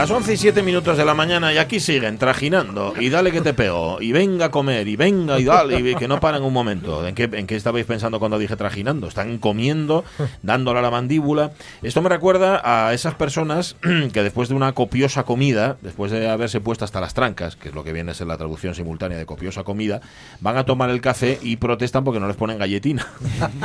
Las 11 y 7 minutos de la mañana y aquí siguen trajinando y dale que te pego y venga a comer y venga y dale y que no paran un momento. ¿En qué, ¿En qué estabais pensando cuando dije trajinando? Están comiendo, dándole a la mandíbula. Esto me recuerda a esas personas que después de una copiosa comida, después de haberse puesto hasta las trancas, que es lo que viene a ser la traducción simultánea de copiosa comida, van a tomar el café y protestan porque no les ponen galletina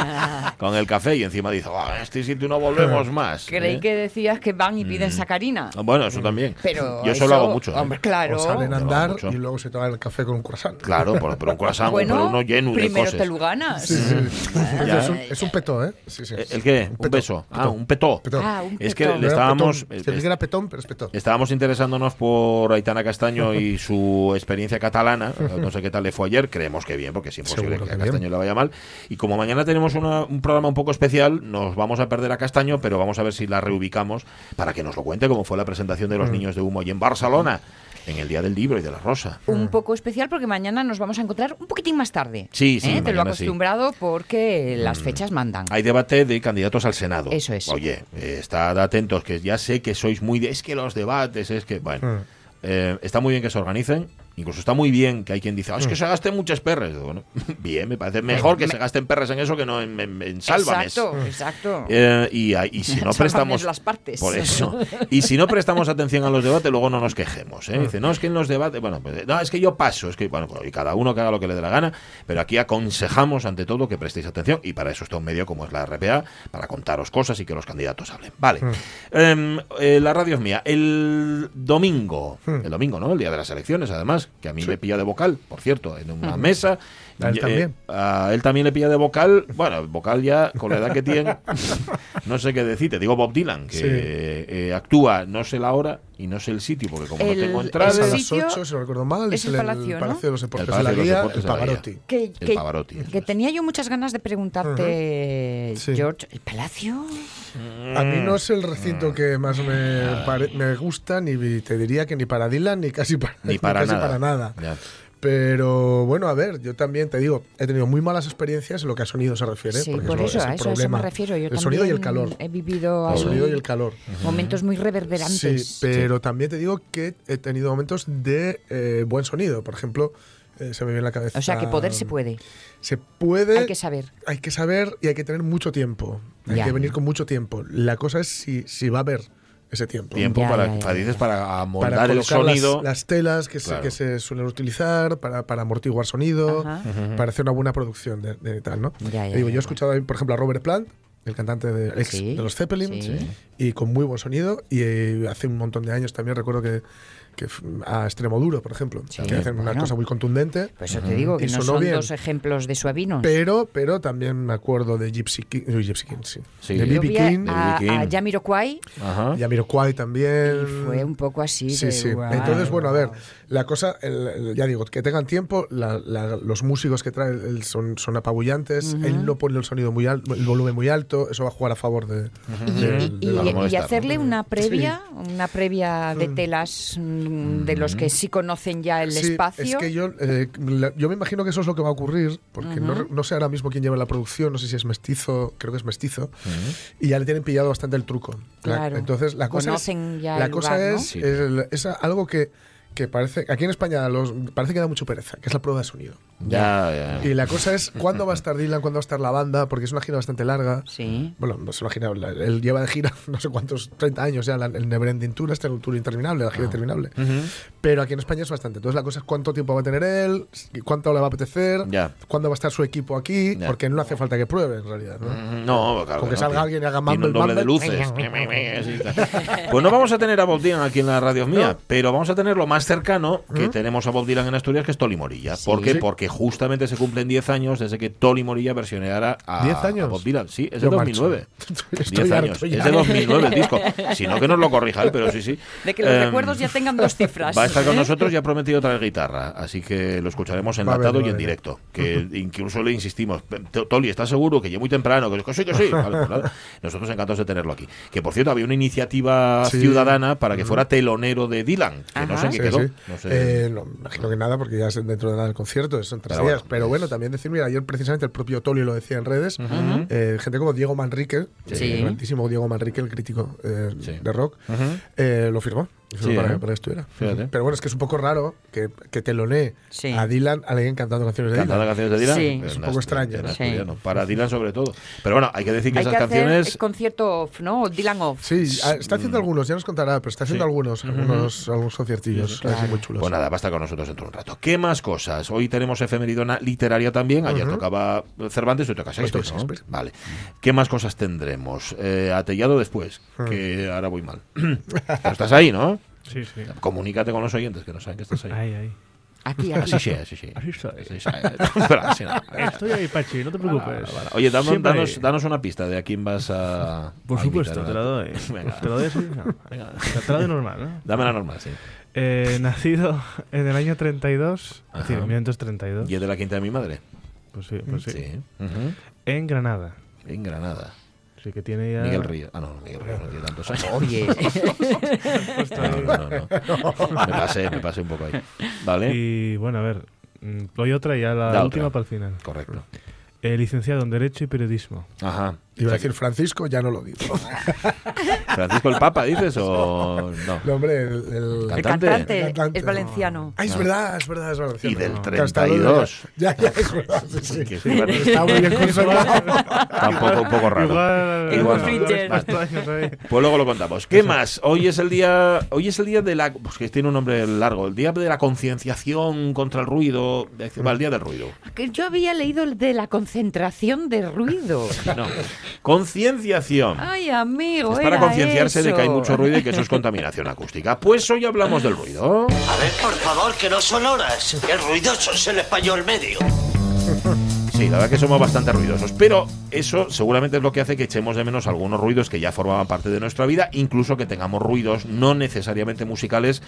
con el café y encima dicen, "Ah, este sitio no volvemos más. Creí ¿eh? que decías que van y piden sacarina. Bueno, eso también. Pero Yo eso, lo hago mucho. ¿eh? Hombre, claro. O salen a andar y luego se toman el café con un croissant. Claro, pero un croissant, bueno, pero uno lleno de primero te lo ganas. Sí, sí. Ya. Es, un, es un petó, ¿eh? Sí, sí. ¿El el qué? Un, petó, beso. Ah, un petó. Petó. Ah, un Es que le estábamos, eh, Se dice que era petón, pero es petó. estábamos interesándonos por Aitana Castaño y su experiencia catalana. No sé qué tal le fue ayer. Creemos que bien, porque es imposible Seguro que a bien. Castaño le vaya mal. Y como mañana tenemos una- un programa un poco especial, nos vamos a perder a Castaño, pero vamos a ver si la reubicamos para que nos lo cuente cómo fue la presentación Mm. De los niños de humo y en Barcelona, en el Día del Libro y de la Rosa. Un poco especial porque mañana nos vamos a encontrar un poquitín más tarde. Sí, sí, ¿Eh? Te lo he mañana sí. acostumbrado porque las fechas mandan. Hay debate de candidatos al Senado. Eso es. Oye, eh, estad atentos, que ya sé que sois muy de... Es que los debates, es que... Bueno, Mm. eh, está muy bien que se organicen. Incluso está muy bien que hay quien dice, "Ah, es que se gasten muchas perres. Digo, Bueno, bien, me parece mejor que Me- se gasten perres en eso que no en, en, en sálvames. Exacto, exacto. Eh, y, y si no prestamos las partes. por eso y si no prestamos atención a los debates luego no nos quejemos ¿eh? dice no es que en los debates bueno pues, no es que yo paso es que bueno pues, y cada uno que haga lo que le dé la gana pero aquí aconsejamos ante todo que prestéis atención y para eso está un medio como es la RPA para contaros cosas y que los candidatos hablen vale Em, eh, la radio es mía el domingo el domingo no el día de las elecciones además que a mí me pilla de vocal por cierto en una mesa A él Eh, también. a él también le pilla de vocal. Bueno, vocal ya, con la edad que tiene, no sé qué decirte. Digo Bob Dylan, que Sí. eh, actúa, no sé la hora y no sé el sitio, porque como El- no tengo el entradas. Es a las sitio 8, si no recuerdo mal, es es, el el, Palacio, de los Deportes El de la Palacio de los Guía, Deportes el. Pavarotti. Que, El Pavarotti, que es. tenía yo muchas ganas de preguntarte, Sí. George, ¿el Palacio? A mí no es el recinto que más me, pare- me gusta, ni te diría que ni para Dylan, ni casi para, Ni para casi nada. para nada. Ya. Pero bueno, a ver, yo también te digo, he tenido muy malas experiencias en lo que a sonido se refiere. Sí, por eso, es a eso, me refiero. Yo el sonido y el calor. He vivido El ahí sonido y el calor. momentos muy reverberantes. Sí, pero también te digo que he tenido momentos de eh, buen sonido. Por ejemplo, eh, se me viene a la cabeza. O sea, que poder se puede. Se puede. Hay que saber. hay que saber y hay que tener mucho tiempo. Hay Ya. que venir con mucho tiempo. La cosa es si, si va a haber ese tiempo. Tiempo Ya, para, ya, ya. para, dices, para amoldar Para el las- sonido. las, telas que, Claro. se, que se suelen utilizar, para, para amortiguar sonido, Ajá. para hacer una buena producción de, de tal, ¿no? Ya, ya, Te digo, ya, yo he escuchado, por ejemplo, a Robert Plant, el cantante de, ex Sí, de los Zeppelin, sí. y con muy buen sonido. Y eh, hace un montón de años también recuerdo que, que a Extremo Duro, por ejemplo, Sí, que hacen una bueno. cosa muy contundente. Por eso te digo que no son bien. dos ejemplos de suavinos. Pero, pero también me acuerdo de Gypsy King, Gypsy King, sí. Sí. de B.B. a, King, a. King. a Jamiroquai Ajá. Yamiroquai también. y fue un poco así Sí, de, sí. guau. Entonces, bueno, a ver, la cosa, el- el- ya digo, que tengan tiempo, la- la- los músicos que trae él son, son apabullantes, él no pone el sonido muy alto, el volumen muy alto, eso va a jugar a favor de... Y, de- y- hacerle una previa, una previa de telas mm, de los que sí conocen ya el Sí, espacio. Es que yo, eh, la- yo me imagino que eso es lo que va a ocurrir, porque no, no sé ahora mismo quién lleva la producción, no sé si es mestizo, creo que es mestizo, y ya le tienen pillado bastante el truco. La- Claro. Entonces, la cosa Conocen es, ya la el cosa lugar, ¿no? es, Sí. el- es algo que, que parece, aquí en España los, parece que da mucho pereza, que es la prueba de sonido. Ya, ya. Y la cosa es cuándo va a estar Dylan, cuándo va a estar la banda, porque es una gira bastante larga. Sí. Bueno, no se la- él lleva de gira no sé cuántos, 30 años ya, la- el Neverending Tour, este un tour interminable, la gira interminable. Pero aquí en España es bastante. Entonces la cosa es cuánto tiempo va a tener él, cuánto le va a apetecer, Ya. cuándo va a estar su equipo aquí, Ya. porque no hace falta que pruebe en realidad. ¿no? Mm, No, claro. Con que no, salga alguien y haga un mumble, doble de luces. Pues no vamos a tener a Bob Dylan aquí en la radio mía, pero vamos a tener lo más cercano que tenemos a Bob Dylan en Asturias, que es Toli Morilla. ¿Por qué? Sí. Porque que justamente se cumplen 10 años desde que Tony Morilla versioneara a, ¿10 años? a Bob Dylan. Sí, es de Yo 2009. marcho. 10 Estoy años. Es de 2009 el disco. Si no, que nos lo corrija él, pero sí, sí. De que los Em, recuerdos ya tengan dos cifras. Va a estar con ¿eh? nosotros y ha prometido traer guitarra, así que lo escucharemos a enlatado ver, y en directo. Que incluso le insistimos, "T- Toli, ¿estás seguro que ya muy temprano? Que sí, que sí. Vale, pues nada. Nosotros encantados de tenerlo aquí. Que por cierto, había una iniciativa Sí. ciudadana para que fuera telonero de Dylan, que no sé en qué Sí, quedó. sí. No sé. Eh, no, imagino que nada, porque ya es dentro de nada concierto, son Pero bueno, pero es- bueno, también decir, mira, ayer precisamente el propio Tolio lo decía en redes, eh, gente como Diego Manrique, Sí. el grandísimo Diego Manrique, el crítico eh, Sí. de rock, eh, lo firmó. Lo firmó Sí, para, ¿eh? para que estuviera. Fíjate. Pero bueno, es que es un poco raro que, que telonee Sí. a Dylan alguien cantando canciones de Cantando Dylan. canciones de Dylan. Sí. pues Es un en poco extraño. Para Dylan sobre todo. Pero bueno, hay que decir que Hay esas que hacer canciones... el concierto off, ¿no? Dylan off. Sí, ah, está haciendo algunos, ya nos contará, pero está haciendo Sí. algunos, algunos, algunos conciertillos así muy chulos. Pues nada, va a estar con nosotros dentro de un rato. ¿Qué más cosas? Hoy tenemos efemeridona literaria también. Ayer tocaba Cervantes, hoy toca Shakespeare, toca ¿no? Shakespeare. Vale. ¿Qué más cosas tendremos? Eh, atellado después, que ahora voy mal. Pero estás ahí, ¿no? Sí, sí. Comunícate con los oyentes que no saben que estás ahí. Ahí, ahí. Aquí, aquí. Así sí, así sí. Así estoy. Así no. Estoy ahí, Pachi, no te preocupes. Vale. Oye, danos, danos, danos una pista de a quién vas a. Por a supuesto, te la doy. Venga. Te la doy así. No, venga, te la doy normal, ¿no? Dame la normal, sí. Eh, nacido en el año 32, es decir, Ajá. 1932. ¿Y es de la quinta de mi madre? Pues sí, pues sí. Sí. Ujú. En Granada. En Granada. Sí, que tiene ya. Miguel Ríos. Ah, no, Miguel Ríos no tiene tantos años. Oye, No, no, no, no. Me pasé, me pasé un poco ahí. Vale, Y bueno, a ver, mm, doy otra y ya la última otra. para el final. correcto. Eh, licenciado en Derecho y Periodismo. Ajá. Iba a decir Francisco, ya no lo digo. ¿Francisco el Papa dices o no? No, hombre, el, el- el Cantante. cantante, Cantante. es valenciano. Ah, es verdad, es verdad, es valenciano. Y del Claro, está lo de- 32. Ya, ya, es verdad. Sí, sí. Que sí, bueno, Está muy bien conservado. Está un poco, raro. Igual, Igual no. Pues luego lo contamos. ¿Qué más? Hoy es el día, hoy es el día de la, pues que tiene un nombre largo, el día de la concienciación contra el ruido, va, el día del ruido. Yo había leído el de la concentración de ruido. No, concienciación. Ay, amigo. Es para concienciarse de que hay mucho ruido y que eso es contaminación acústica. Pues hoy hablamos del ruido. A ver, por favor, que no son horas. Que ruidoso es el español medio. Sí, la verdad que somos bastante ruidosos, pero eso seguramente es lo que hace que echemos de menos algunos ruidos que ya formaban parte de nuestra vida, incluso que tengamos ruidos no necesariamente musicales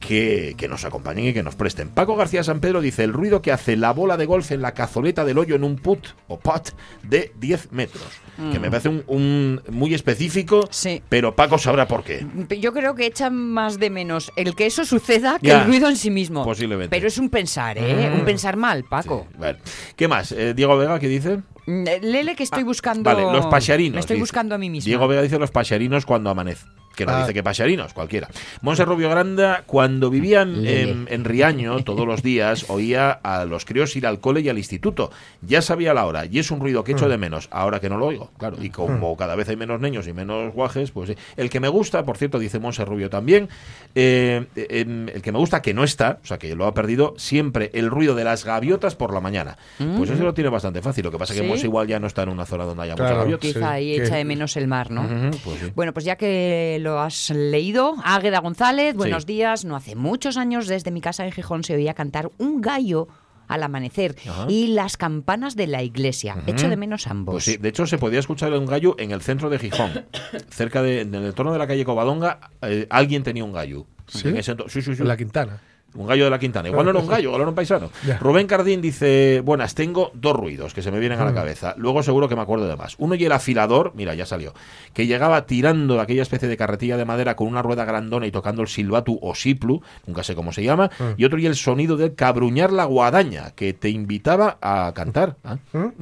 que, que nos acompañen y que nos presten. Paco García San Pedro dice, el ruido que hace la bola de golf en la cazoleta del hoyo en un put o pot de 10 metros, que me parece un, un muy específico, Sí. pero Paco sabrá por qué. Yo creo que echan más de menos el que eso suceda que Ya, el ruido en sí mismo. posiblemente. Pero es un pensar, ¿eh? Un pensar mal, Paco. Bueno, ¿Qué más? Eh, Diego Vega, ¿qué dice? Mm, Lele que estoy buscando. Vale, los pasiarinos. Me estoy dice. buscando a mí misma. Diego Vega dice los pasiarinos cuando amanece. Que no Ah. dice que pasiarinos, cualquiera. Monse Rubio Granda, cuando vivían Lele. en, en Riaño todos los días, oía a los críos ir al cole y al instituto. Ya sabía la hora y es un ruido que Mm. echo de menos, ahora que no lo oigo. Claro, y como cada vez hay menos niños y menos guajes, pues. El que me gusta, por cierto, dice Monse Rubio también, eh, eh, em, el que me gusta que no está, o sea, que lo ha perdido, siempre el ruido de las gaviotas por la mañana. Pues eso lo tiene bastante fácil. Lo que pasa es que Mm. ¿Sí? Monse igual ya no está en una zona donde haya muchas Claro. gaviotas. Quizá ahí Sí, echa que- de menos el mar, ¿no? Pues sí. Bueno, pues ya que lo has leído, Águeda González, buenos Sí. días. No hace muchos años desde mi casa en Gijón se oía cantar un gallo al amanecer Ajá. y las campanas de la iglesia. Echo de menos ambos. Pues sí, de hecho se podía escuchar un gallo en el centro de Gijón, cerca de, en el entorno de la calle Covadonga, eh, alguien tenía un gallo. ¿Sí? En ese sí, sí, sí. En la Quintana. Un gallo de la Quintana. Igual no era un gallo, igual era un paisano. Ya. Rubén Cardín dice, buenas, tengo dos ruidos que se me vienen a la Mm. cabeza. Luego seguro que me acuerdo de más. Uno y el afilador, mira, ya salió, que llegaba tirando de aquella especie de carretilla de madera con una rueda grandona y tocando el silbatu o siplu, nunca sé cómo se llama. Mm. Y otro y el sonido de cabruñar la guadaña, que te invitaba a cantar. Ah, Bueno,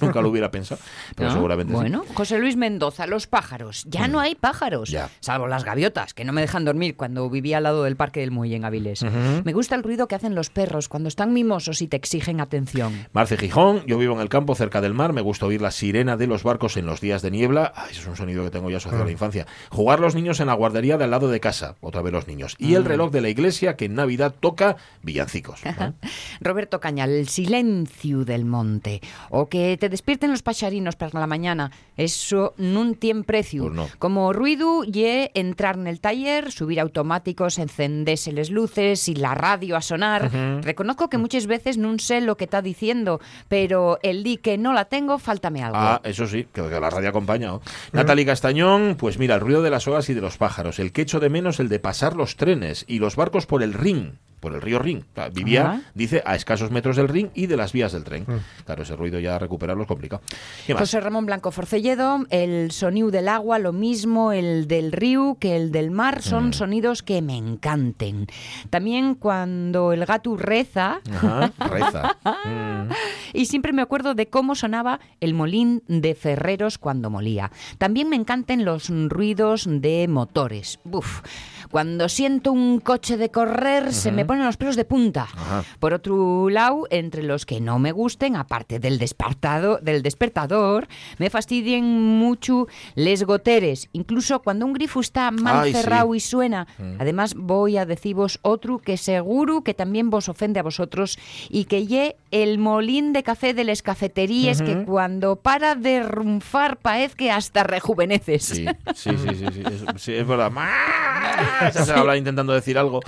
nunca lo hubiera pensado, pero ¿No? seguramente sí. Bueno, José Luis Mendoza, los pájaros. Ya no hay pájaros, Ya. salvo las gaviotas, que no me dejan dormir cuando vivía al lado del Parque del Muelle en Avilés. Me gusta el ruido que hacen los perros cuando están mimosos y te exigen atención. Marce Gijón, yo vivo en el campo cerca del mar, me gusta oír la sirena de los barcos en los días de niebla, Ay, eso es un sonido que tengo ya asociado a la infancia. Jugar los niños en la guardería de al lado de casa, otra vez los niños. Y el reloj de la iglesia que en Navidad toca villancicos. ¿no? Roberto Cañal, el silencio del monte. O que te despierten los paxarinos para la mañana. Eso nun tien precio. Pues no. Como ruido, ye entrar en el taller, subir automáticos, encendese les luces y la radio a sonar. Reconozco que muchas veces no sé lo que está diciendo, pero el di que no la tengo, faltame algo. Ah, eso sí, que, que la radio acompaña. ¿no? Natalie Castañón, pues mira, el ruido de las olas y de los pájaros, el que echo de menos el de pasar los trenes y los barcos por el ring, por el río Rin. Vivía, Ajá. dice, a escasos metros del ring y de las vías del tren. Claro, ese ruido ya recuperarlo es complicado. ¿Qué más? José Ramón Blanco Forcelledo, el sonido del agua, lo mismo el del río que el del mar, son sonidos que me encanten. También cuando el gato reza, Ajá, reza. Mm. y siempre me acuerdo de cómo sonaba el molín de Ferreros cuando molía. También me encantan los ruidos de motores. Buf. Cuando siento un coche de correr, se me ponen los pelos de punta. Ajá. Por otro lado, entre los que no me gusten, aparte del despertado, del despertador, me fastidien mucho les goteres. Incluso cuando un grifo está mal Ay, sí. cerrado y suena. Además, voy a deciros otro que seguro que también vos ofende a vosotros y que ye el molín de café de las cafeterías que cuando para de rumfar parece que hasta rejuveneces. Sí, sí, sí, sí, sí, es, sí, es verdad. Se habla intentando decir algo.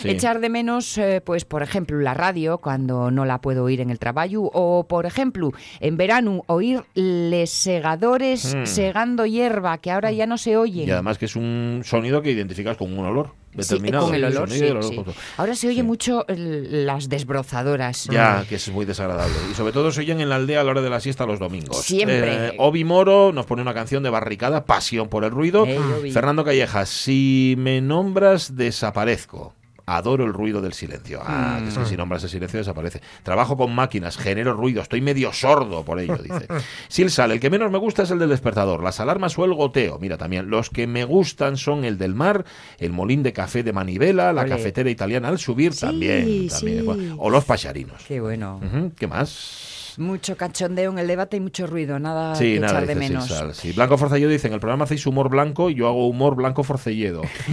Sí. Echar de menos, eh, pues, por ejemplo, la radio cuando no la puedo oír en el trabajo o, por ejemplo, en verano oír les segadores Mm. segando hierba que ahora ya no se oyen. Y además que es un sonido que identificas con un olor Sí, determinado. con el olor, sí, el olor sí. justo. Ahora se oye mucho el- las desbrozadoras. Ya, que es muy desagradable. Y sobre todo se oyen en la aldea a la hora de la siesta los domingos. Siempre. Eh, Obi Moro nos pone una canción de barricada, Pasión por el ruido. Fernando Callejas, si me nombras, desaparezco. Adoro el ruido del silencio. Ah, que es Mm. que si nombras el silencio desaparece. Trabajo con máquinas, genero ruido, estoy medio sordo por ello, dice. Silsal, el que menos me gusta es el del despertador, las alarmas o el goteo. Mira, también, los que me gustan son el del mar, el molín de café de manivela, la cafetera italiana al subir, Sí, también. también sí. O los pacharinos. Qué bueno. ¿Qué más? Mucho cachondeo en el debate y mucho ruido, nada Sí, que nada, echar de menos. Silsal, sí. Blanco Forcelledo dice, en el programa hacéis humor blanco y yo hago humor blanco forcelledo.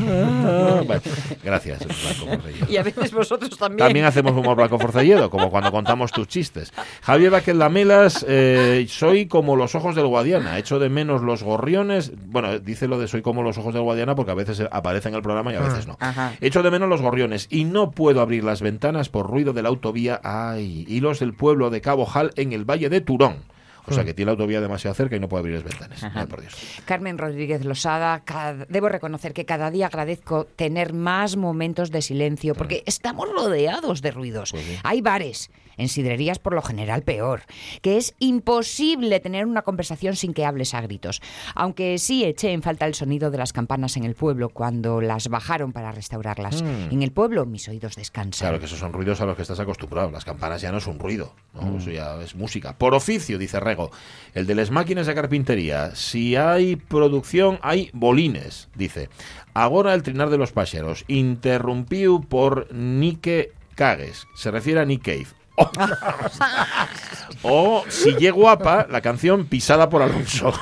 Vale, Gracias, Blanco Forcelledo. Y a veces vosotros también. También hacemos humor blanco forcelledo, como cuando contamos tus chistes. Javier Vázquez Lamelas, eh, soy como los ojos del Guadiana, echo de menos los gorriones. Bueno, dice lo de soy como los ojos del Guadiana porque a veces aparece en el programa y a veces no. Ajá. Echo de menos los gorriones y no puedo abrir las ventanas por ruido de la autovía. Ay, y los del pueblo de Cabo Jal en el Valle de Turón. O sea que tiene la autovía demasiado cerca y no puede abrir las ventanas. Ay, por Dios. Carmen Rodríguez Losada, cada- debo reconocer que cada día agradezco tener más momentos de silencio porque estamos rodeados de ruidos. Pues sí. Hay bares, en sidrerías por lo general peor, que es imposible tener una conversación sin que hables a gritos. Aunque sí eché en falta el sonido de las campanas en el pueblo cuando las bajaron para restaurarlas. En el pueblo mis oídos descansan. Mm. Claro que esos son ruidos a los que estás acostumbrado. Las campanas ya no es un ruido, ¿no? eso ya es música. Por oficio, dice Rego, el de las máquinas de carpintería. Si hay producción, hay bolines, dice. Ahora el trinar de los paxeros, interrumpido por Nike Cagues. Se refiere a Nick Cave. O si llega guapa, la canción pisada por Alonso.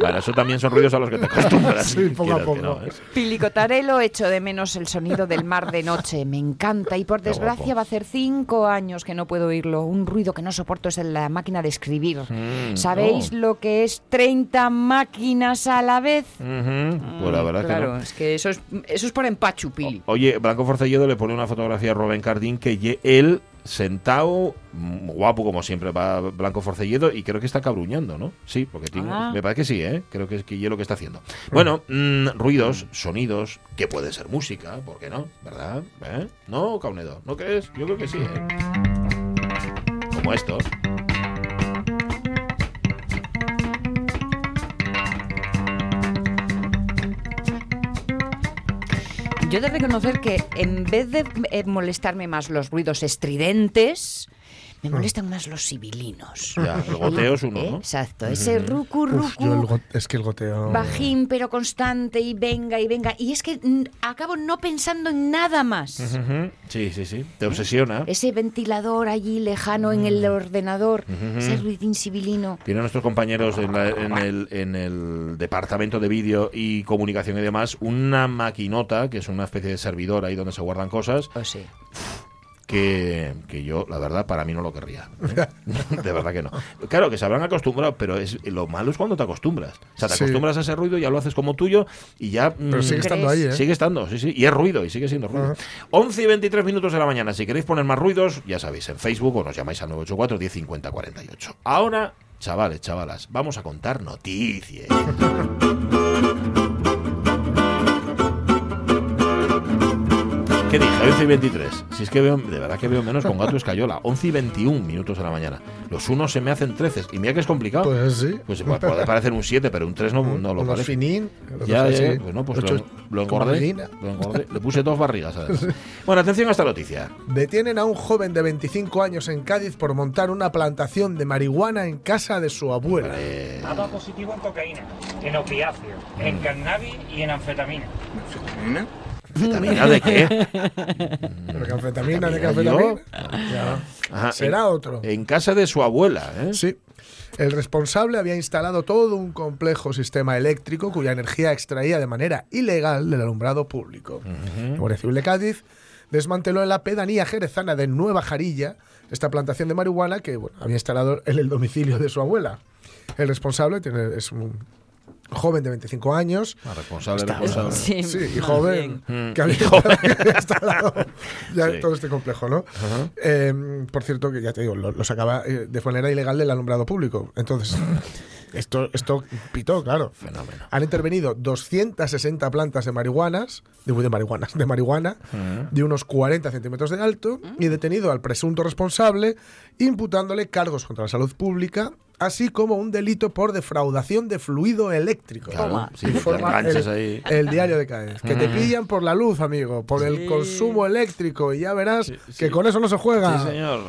bueno, eso también son ruidos a los que te acostumbras. Sí, poco a poco. no, ¿eh? Pilicotarelo echo de menos el sonido del mar de noche. Me encanta y por desgracia va a hacer cinco años que no puedo oírlo. Un ruido que no soporto es el de la máquina de escribir. Mm, ¿Sabéis lo que es 30 máquinas a la vez? Pues la verdad que claro, no. es que eso es, eso es por empachu, Pili. Oye, Blanco Forcelledo le pone una fotografía a Rubén Cardín que él sentado, guapo como siempre va Blanco Forcelledo y creo que está cabruñando, ¿no? Sí, porque tiene, Ah. me parece que sí, ¿eh? Creo que es que lo que está haciendo. Bueno, mm, ruidos, sonidos, que puede ser música, ¿por qué no? ¿Verdad? ¿Eh? ¿No, Caunedo? ¿No crees? Yo creo que sí, ¿eh? Como estos. Yo he de reconocer que en vez de eh, molestarme más los ruidos estridentes, me molestan más los sibilinos. Ya, el goteo es uno, ¿Eh? ¿no? Exacto, ese rucu Uf, yo el rucu. go- es que el goteo. Bajín pero constante y venga y venga. Y es que acabo no pensando en nada más. Sí, sí, sí. Te obsesiona. Ese ventilador allí lejano en el ordenador, ese ruidín sibilino. Tienen nuestros compañeros en, la- en el, en el departamento de vídeo y comunicación y demás una maquinota, que es una especie de servidor ahí donde se guardan cosas, Oh, sí. Que, que yo, la verdad, para mí no lo querría. ¿eh? de verdad que no. Claro, que se habrán acostumbrado, pero es lo malo es cuando te acostumbras. O sea, te Sí. acostumbras a ese ruido, ya lo haces como tuyo y ya... Pero mm, sigue estando ahí, ¿eh? Sigue estando, sí, sí. Y es ruido, y sigue siendo ruido. Ajá. 11 y 23 minutos de la mañana. Si queréis poner más ruidos, ya sabéis, en Facebook o nos llamáis al 984 1050 48. Ahora, chavales, chavalas, vamos a contar noticias. ¿Qué dije? 11 y 23. Si es que veo, de verdad que veo menos con gato escayola. 11 y 21 minutos de la mañana. Los unos se me hacen 13. Y mira que es complicado. Pues sí. Pues puede puede parecer un 7, pero un 3 no, no lo parece. finín, Ya, ya, pues no, pues lo, lo engordé, lo engordé. Le puse dos barrigas. además. Bueno, atención a esta noticia. Detienen a un joven de 25 años en Cádiz por montar una plantación de marihuana en casa de su abuela. Ha dado positivo en cocaína, en opiáceos, en cannabis y en anfetamina. ¿Vitamina de qué? Pero que anfetamina, de anfetamina. Ya. Ajá, Será en- otro. En casa de su abuela, ¿eh? Sí. El responsable había instalado todo un complejo sistema eléctrico cuya energía extraía de manera ilegal del alumbrado público. La Guardia Civil de Cádiz desmanteló en la pedanía jerezana de Nueva Jarilla esta plantación de marihuana que bueno, había instalado en el domicilio de su abuela. El responsable tiene, es un joven de 25 años. Ah, responsable, responsable. Sí, Sí, y joven, bien. Mm, que había y joven. instalado ya Sí. todo este complejo, ¿no? Eh, por cierto, que ya te digo, lo, lo sacaba eh, de manera ilegal del alumbrado público. Entonces, esto, esto pitó, claro. Fenómeno. Han intervenido 260 plantas de marihuanas, de, de marihuanas, de marihuana, de unos 40 centímetros de alto, y detenido al presunto responsable, imputándole cargos contra la salud pública, así como un delito por defraudación de fluido eléctrico. Claro, sí, Informa el, ahí. el diario de Cádiz. Que te pillan por la luz, amigo, por el consumo eléctrico, y ya verás que con eso no se juega. Sí, señor.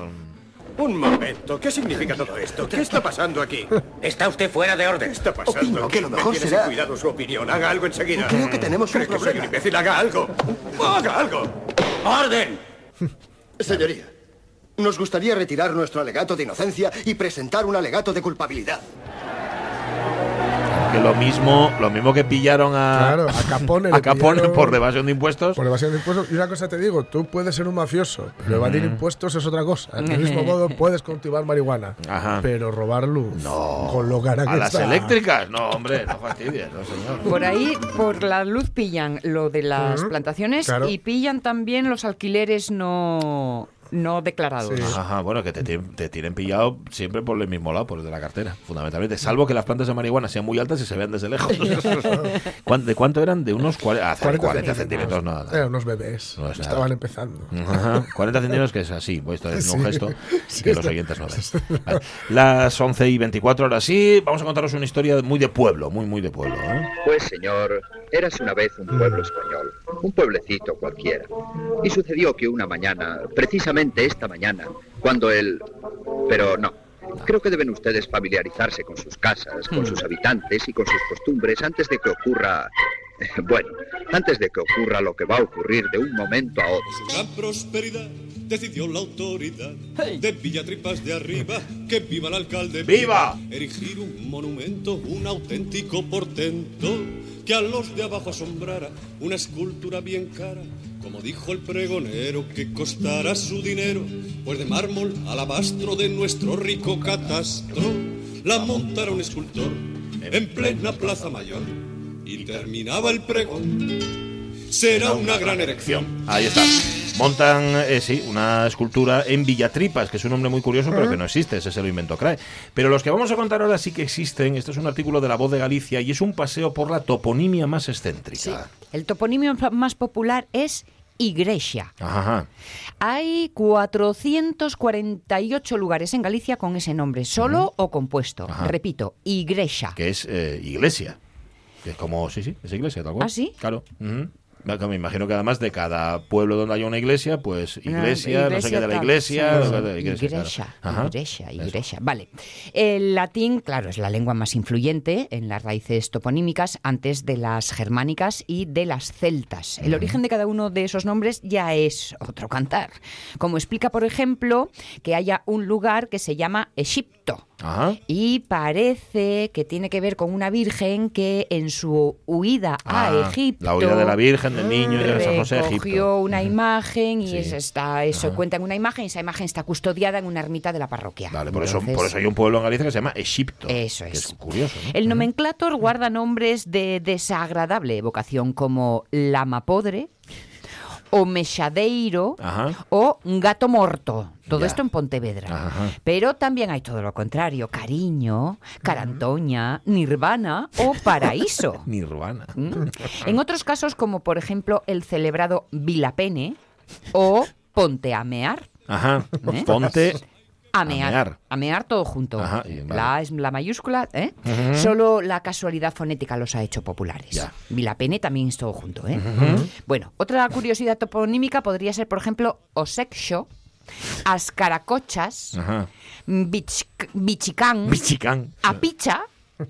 Un momento, ¿qué significa todo esto? ¿Qué está pasando aquí? Está usted fuera de orden. ¿Qué está pasando? Opino que lo mejor será- cuidado su opinión. Haga algo enseguida. Creo que tenemos un ¿Cree que soy un imbécil? Haga algo. ¡Haga algo! ¡Orden! Señoría, nos gustaría retirar nuestro alegato de inocencia y presentar un alegato de culpabilidad. Que lo mismo, lo mismo que pillaron a, Claro, a Capone. a le Capone pillaron por evasión de impuestos. Por evasión de impuestos. Y una cosa te digo, tú puedes ser un mafioso, pero evadir impuestos es otra cosa. Del mismo modo, puedes cultivar marihuana, Ajá. pero robar luz. No. Con lo cara que a las está. eléctricas. No, hombre, no fastidies, no, señor. Por ahí, por la luz pillan lo de las plantaciones claro. y pillan también los alquileres no, no declarados. Sí. Ajá, bueno, que te, tienen- te tienen pillado siempre por el mismo lado, por el de la cartera, fundamentalmente. Salvo que las plantas de marihuana sean muy altas y se vean desde lejos. ¿Cuán- ¿De cuánto eran? De unos 40, 40, centímetros, no, nada. Eran unos bebés. No es. Estaban empezando. Ajá, 40 centímetros que es así, pues esto es un Sí. gesto Sí, que los oyentes no ven. Vale. Las 11 y 24 horas sí, vamos a contaros una historia muy de pueblo, muy, muy de pueblo. ¿eh? Pues señor, érase una vez un pueblo español, un pueblecito cualquiera. Y sucedió que una mañana, precisamente esta mañana, cuando él... Pero no, creo que deben ustedes familiarizarse con sus casas, con sus habitantes y con sus costumbres antes de que ocurra... Bueno, antes de que ocurra lo que va a ocurrir de un momento a otro. Gran prosperidad decidió la autoridad de Villatripas de arriba que viva el alcalde. ¡Viva! Erigir un monumento, un auténtico portento que a los de abajo asombrara, una escultura bien cara. Como dijo el pregonero, que costará su dinero, pues de mármol alabastro de nuestro rico catastro, la montara un escultor en plena plaza mayor y terminaba el pregón. Será una gran erección. Ahí está. Montan, eh, sí, una escultura en Villatripas, que es un nombre muy curioso, pero que no existe, ese se lo inventó Crae. Pero los que vamos a contar ahora sí que existen. Este es un artículo de La Voz de Galicia y es un paseo por la toponimia más excéntrica. El toponimio más popular es Igrexa. Ajá. Hay 448 lugares en Galicia con ese nombre, solo o compuesto. Ajá. Repito, Igrexa. que es eh, iglesia. Que es como, sí, sí, es iglesia, tal cual. ¿Ah, sí? Claro. Me me imagino que además de cada pueblo donde haya una iglesia, pues iglesia, no sé qué de la iglesia, Sí, no sé sí. de la iglesia. claro. Vale. El latín, claro, es la lengua más influyente en las raíces toponímicas antes de las germánicas y de las celtas. El origen de cada uno de esos nombres ya es otro cantar. Como explica, por ejemplo, que haya un lugar que se llama Egipto. Ajá. Y parece que tiene que ver con una virgen que en su huida Ah, a Egipto. la huida de la Virgen, del niño y de San José Egipto. recogió una imagen y Sí. es- está, eso cuenta en una imagen y esa imagen está custodiada en una ermita de la parroquia. Vale, por eso, por eso hay un pueblo en Galicia que se llama Egipto. Eso que es. es curioso, ¿no? El nomenclator guarda nombres de desagradable evocación como lama podre o mechadeiro Ajá. o gato morto. Todo Ya. esto en Pontevedra. Ajá. Pero también hay todo lo contrario. Cariño, carantoña, nirvana o paraíso. Nirvana. ¿Mm? En otros casos, como por ejemplo el celebrado Vilapene o Ponteamear. Ajá. ¿Eh? Ponte. Amear. Amear. Amear todo junto. Ajá, y vale. La A es la mayúscula, ¿eh? Solo la casualidad fonética los ha hecho populares. Ya. Vilapene también es todo junto, ¿eh? Bueno, otra curiosidad toponímica podría ser, por ejemplo, Osexo, Ascaracochas. Bich- Bichicán, Bichicán. Apicha,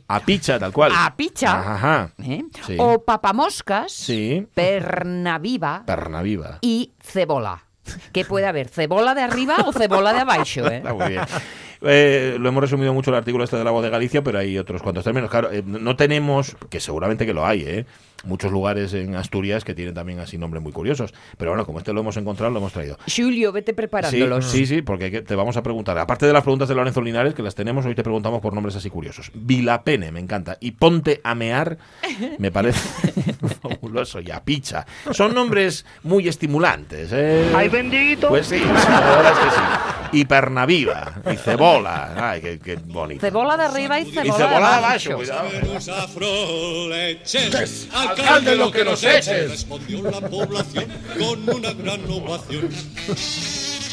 A picha, tal cual. Apicha, Ajá. ¿eh? Sí. o Papamoscas, Sí. Pernaviva Perna viva. y Cebola. ¿Qué puede haber? ¿Cebola de arriba o cebola de abajo? ¿eh? Muy bien. Eh, lo hemos resumido mucho el artículo este de la voz de Galicia, pero hay otros cuantos términos. Claro, eh, no tenemos, que seguramente que lo hay, ¿eh? muchos lugares en Asturias que tienen también así nombres muy curiosos. Pero bueno, como este lo hemos encontrado, lo hemos traído. Julio, vete Sí, preparándolos. sí, sí, porque que- te vamos a preguntar. Aparte de las preguntas de Lorenzo Linares, que las tenemos, hoy te preguntamos por nombres así curiosos. Vilapene, me encanta. Y Ponte a Mear, me parece fabuloso. Y Apicha. Son nombres muy estimulantes. ¿eh? ¡Ay, bendito! Pues sí, la verdad es que sí. Y Pernaviva, y Cebola. Ay, qué, qué bonito. Cebola de arriba y Y cebola, cebola de abajo. cuidado. Alcalde, lo que nos eches. Respondió la población con una gran ovación.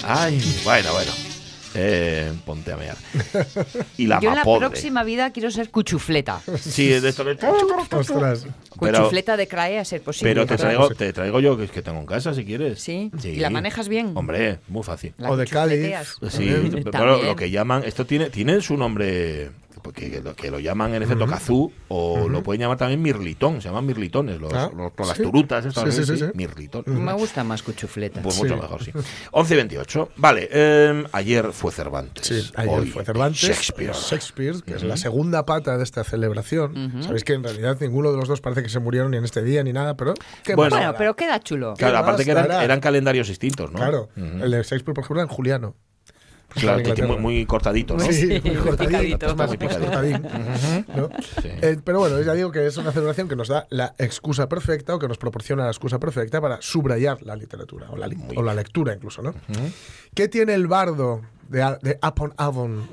Ay, bueno, bueno. Eh, ponte a mear. Y la Yo en la próxima vida quiero ser cuchufleta. Sí, de esto de... Ostras. Cuchufleta de crae a ser posible. Pero te traigo, te traigo yo, que es que tengo en casa, si quieres. Sí. ¿Y la manejas bien? Hombre, muy fácil. La O de cuchufleteas. Sí, pero lo que llaman, esto tiene, tiene su nombre, porque que lo, que lo llaman en efecto cazú, o lo pueden llamar también mirlitón, se llaman mirlitones, los, Ah, los- las sí. turutas, estas, Sí, sí, sí, sí. mirlitón. Me gusta más cuchufleta. Pues Sí. mucho mejor, sí. 11 y 28. Vale, eh, ayer fue Cervantes. Sí, ayer Hoy fue Cervantes, Shakespeare. Shakespeare, que es la segunda pata de esta celebración. Sabéis que en realidad ninguno de los dos parece que se murieron ni en este día ni nada, pero ¿qué Bueno, pero queda chulo. Claro, ¿Qué aparte que eran, eran calendarios distintos, ¿no? Claro, el de Shakespeare, por ejemplo, era en Juliano. Claro, que tiene muy, muy cortadito, ¿no? Sí, muy muy cortadito, más, Muy más picadito. cortadín, ¿no? Sí. Eh, pero bueno, ya digo que es una celebración que nos da la excusa perfecta o que nos proporciona la excusa perfecta para subrayar la literatura o la, li- o la lectura incluso, ¿no? ¿Qué tiene el bardo de, A- de Upon Avon?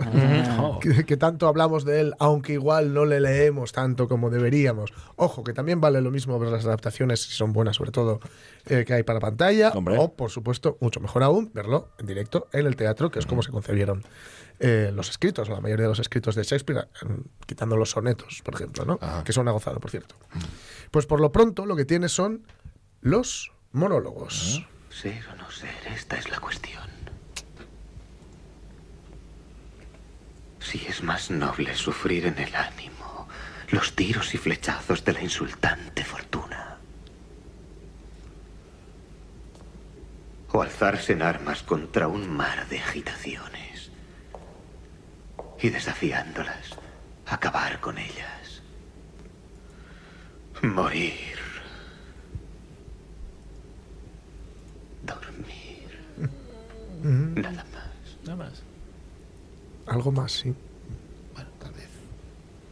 Oh. que, que tanto hablamos de él, aunque igual no le leemos tanto como deberíamos. Ojo, que también vale lo mismo ver las adaptaciones, si son buenas sobre todo, eh, que hay para pantalla, Hombre. o por supuesto, mucho mejor aún, verlo en directo en el teatro, que es como se concebieron eh, los escritos, o la mayoría de los escritos de Shakespeare, quitando los sonetos, por ejemplo, ¿no? Ajá. que son una gozada, por cierto. Pues por lo pronto lo que tiene son los monólogos. Ser o no ser, esta es la cuestión. Si es más noble sufrir en el ánimo los tiros y flechazos de la insultante fortuna. O alzarse en armas contra un mar de agitaciones. Y desafiándolas, acabar con ellas. Morir. Algo más, sí. Bueno, tal vez.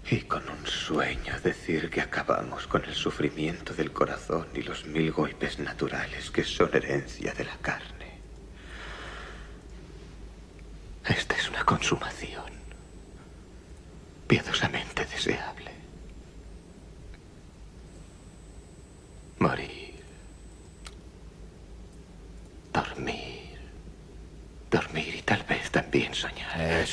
Y con un sueño decir que acabamos con el sufrimiento del corazón y los mil golpes naturales que son herencia de la carne. Esta es una consumación piadosamente deseable. Morir. Dormir. Dormir y tal vez también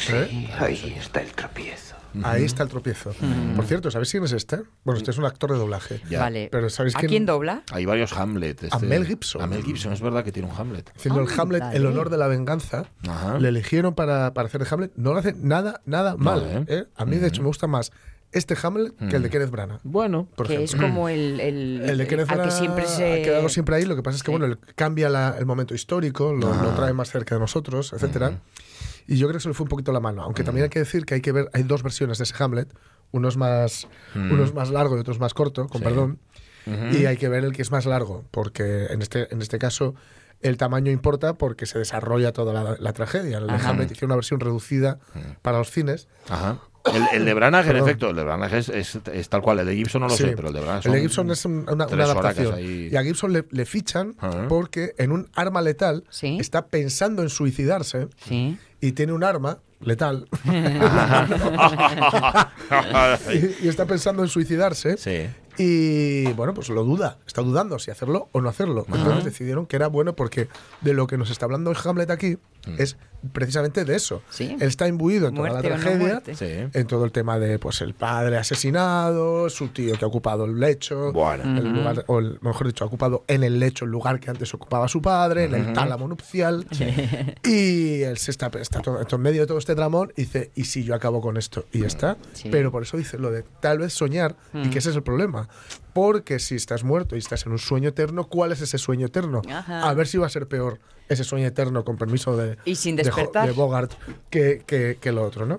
Sí, ahí está el tropiezo. Ahí está el tropiezo. Por cierto, ¿sabéis quién es este? Bueno, este es un actor de doblaje. Ya. Vale. Pero ¿sabéis ¿A quién- quién dobla? Hay varios Hamlet. este- A Mel Gibson. A Mel Gibson, es verdad que tiene un Hamlet. Haciendo el Ah, Hamlet, el honor de la venganza. Ajá. Le eligieron para, para hacer el Hamlet. No lo hace nada, nada mal. ¿eh? ¿eh? A mí, de hecho, me gusta más este Hamlet que el de Kenneth Branagh. Bueno, Por que ejemplo. es como el, el, El de Kenneth al que siempre se... ha quedado siempre ahí. Lo que pasa es que, bueno, cambia la- el momento histórico, lo, lo trae más cerca de nosotros, etcétera. Y yo creo que se le fue un poquito la mano. Aunque también hay que decir que hay que ver, hay dos versiones de ese Hamlet, uno es más, Mm. uno es más largo y otro es más corto, con Sí. perdón. Y hay que ver el que es más largo, porque en este, en este caso el tamaño importa porque se desarrolla toda la, la tragedia. El. Hamlet hizo una versión reducida para los cines. Ajá. El, el de Branagh, en efecto, el de Branagh es, es- es tal cual. El de Gibson no lo Sí. sé, pero el de Branagh El son de Gibson es un- una, una adaptación. ahí. Y a Gibson le, le fichan Ajá. porque en un arma letal está pensando en suicidarse y tiene un arma letal y, y está pensando en suicidarse. Y bueno, pues lo duda, está dudando si hacerlo o no hacerlo. Entonces decidieron que era bueno porque de lo que nos está hablando el Hamlet aquí. Es precisamente de eso. Él está imbuido en toda Muerte la tragedia. Sí. en todo el tema de pues el padre asesinado, su tío que ha ocupado el lecho, el lugar, o el- mejor dicho, ha ocupado en el lecho el lugar que antes ocupaba su padre, en el tálamo nupcial. Y él se está, está todo, en medio de todo este dramón y dice, ¿y si yo acabo con esto? Y ya está. Sí. Pero por eso dice lo de tal vez soñar y Mm. que ese es el problema. Porque si estás muerto y estás en un sueño eterno, ¿cuál es ese sueño eterno? Ajá. A ver si va a ser peor ese sueño eterno, con permiso de, Y sin de despertar. de Bogart, que, que, que lo otro, ¿no?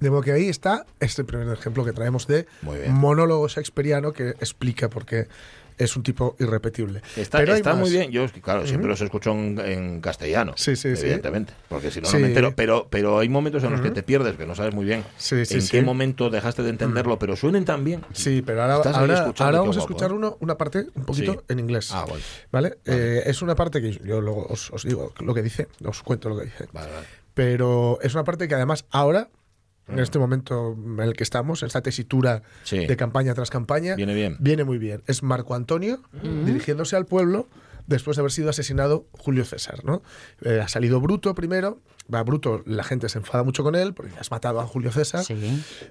De modo que ahí está este primer ejemplo que traemos de monólogo shakespeariano que explica por qué es un tipo irrepetible. Está, Pero está muy bien. Yo, claro, siempre los escucho en, en castellano. Sí, sí, sí. evidentemente. Porque si no, no me entero. Pero, pero hay momentos en los que te pierdes, que no sabes muy bien en qué momento dejaste de entenderlo, pero suenen tan bien. Sí, pero ahora, ahora, ahora vamos a escuchar ¿eh? uno, una parte un poquito en inglés. Ah, bueno. ¿Vale? Eh, es una parte que yo luego os, os digo lo que dice, os cuento lo que dice. Pero es una parte que además ahora, en este momento en el que estamos, en esta tesitura Sí. de campaña tras campaña, Viene bien. viene muy bien. Es Marco Antonio dirigiéndose al pueblo después de haber sido asesinado Julio César. ¿no? Eh, ha salido Bruto primero. Va Bruto, la gente se enfada mucho con él porque has matado a Julio César.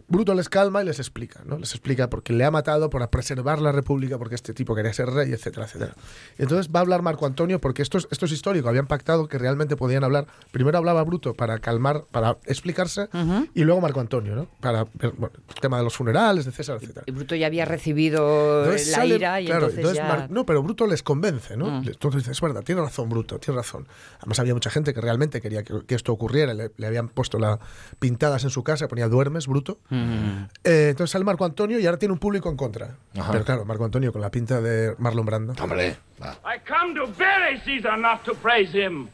Bruto les calma y les explica, ¿no? Les explica por qué le ha matado, para preservar la República, porque este tipo quería ser rey, etcétera, etcétera. Y entonces va a hablar Marco Antonio, porque esto es, esto es histórico, habían pactado que realmente podían hablar. Primero hablaba Bruto para calmar, para explicarse, y luego Marco Antonio, ¿no? Para bueno, el tema de los funerales de César, etcétera. Y Bruto ya había recibido Entonces la sale- ira y claro, entonces, ya... Mar- no, pero Bruto les convence, ¿no? Mm. Entonces dices, es verdad, tiene razón Bruto, tiene razón. Además había mucha gente que realmente quería que, que esto ocurriera, le, le habían puesto la, pintadas en su casa, ponía duermes, Bruto. Mm. Eh, entonces sale Marco Antonio y ahora tiene un público en contra. Ajá. Pero claro, Marco Antonio con la pinta de Marlon Brando. Hombre, I come to bury Caesar, not to praise him.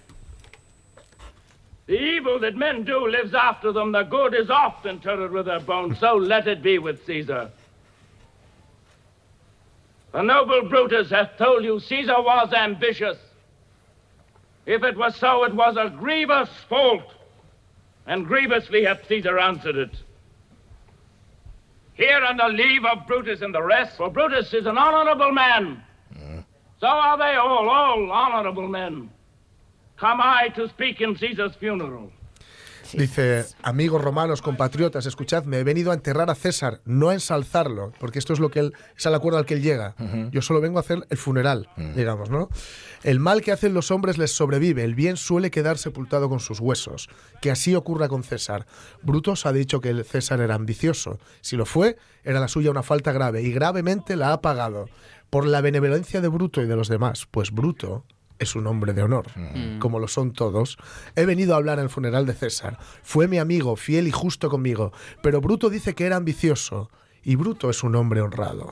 The evil that men do lives after them. The good is oft interred with their bones. So let it be with Caesar. The noble Brutus hath told you Caesar was ambitious. If it was so, it was a grievous fault, and grievously hath Caesar answered it. Here on the leave of Brutus and the rest, for Brutus is an honorable man. So are they all, all honorable men. Come I to speak in Caesar's funeral. Dice, amigos romanos, compatriotas, escuchadme, he venido a enterrar a César, no a ensalzarlo, porque esto es lo que él, es el acuerdo al que él llega. Yo solo vengo a hacer el funeral, digamos, ¿no? El mal que hacen los hombres les sobrevive, el bien suele quedar sepultado con sus huesos. Que así ocurra con César. Brutus ha dicho que el César era ambicioso. Si lo fue, era la suya una falta grave, y gravemente la ha pagado. Por la benevolencia de Bruto y de los demás, pues Bruto es un hombre de honor, como lo son todos. He venido a hablar en el funeral de César. Fue mi amigo, fiel y justo conmigo, pero Bruto dice que era ambicioso, y Bruto es un hombre honrado.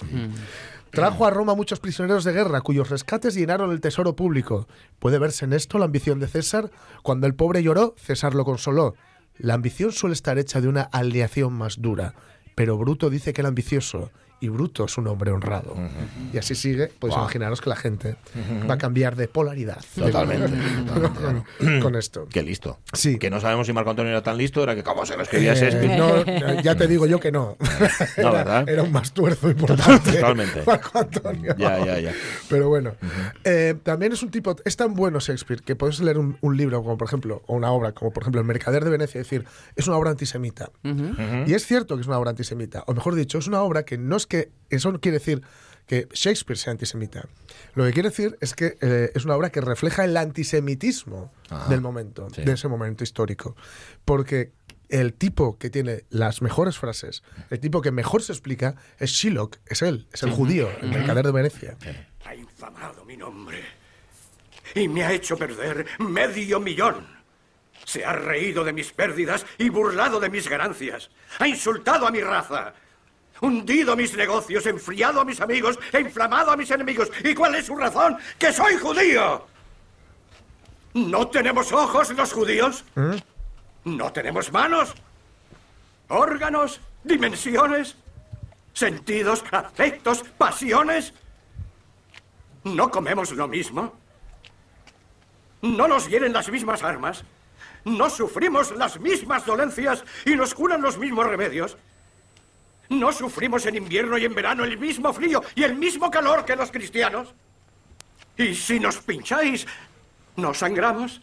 Trajo a Roma muchos prisioneros de guerra, cuyos rescates llenaron el tesoro público. ¿Puede verse en esto la ambición de César? Cuando el pobre lloró, César lo consoló. La ambición suele estar hecha de una aleación más dura, pero Bruto dice que era ambicioso, y Bruto es un hombre honrado. Y así sigue, pues Guau. imaginaros que la gente Ujú. va a cambiar de polaridad. Totalmente. con, con esto. Qué listo. Sí. Que no sabemos si Marco Antonio era tan listo, era que como se lo escribía Eh, Shakespeare. no, ya te digo yo que no. No, ¿verdad? Era un más tuerzo importante. Totalmente. Marco Antonio. Ya, ya, ya. Pero bueno, eh, también es un tipo, es tan bueno Shakespeare que puedes leer un, un libro como por ejemplo, o una obra como por ejemplo El Mercader de Venecia y decir, es una obra antisemita. Y es cierto que es una obra antisemita, o mejor dicho, es una obra que no es que, eso no quiere decir que Shakespeare sea antisemita. Lo que quiere decir es que eh, es una obra que refleja el antisemitismo Ajá. del momento, Sí. de ese momento histórico. Porque el tipo que tiene las mejores frases, el tipo que mejor se explica, es Shylock, es él, es el Sí. judío, el mercader de Venecia. Ha infamado mi nombre y me ha hecho perder medio millón. Se ha reído de mis pérdidas y burlado de mis ganancias. Ha insultado a mi raza. Hundido mis negocios, enfriado a mis amigos e inflamado a mis enemigos. ¿Y cuál es su razón? ¡Que soy judío! ¿No tenemos ojos los judíos? ¿No tenemos manos? ¿Órganos? ¿Dimensiones? ¿Sentidos? ¿Afectos? ¿Pasiones? ¿No comemos lo mismo? ¿No nos hieren las mismas armas? ¿No sufrimos las mismas dolencias y nos curan los mismos remedios? ¿No sufrimos en invierno y en verano el mismo frío y el mismo calor que los cristianos? ¿Y si nos pincháis, no sangramos?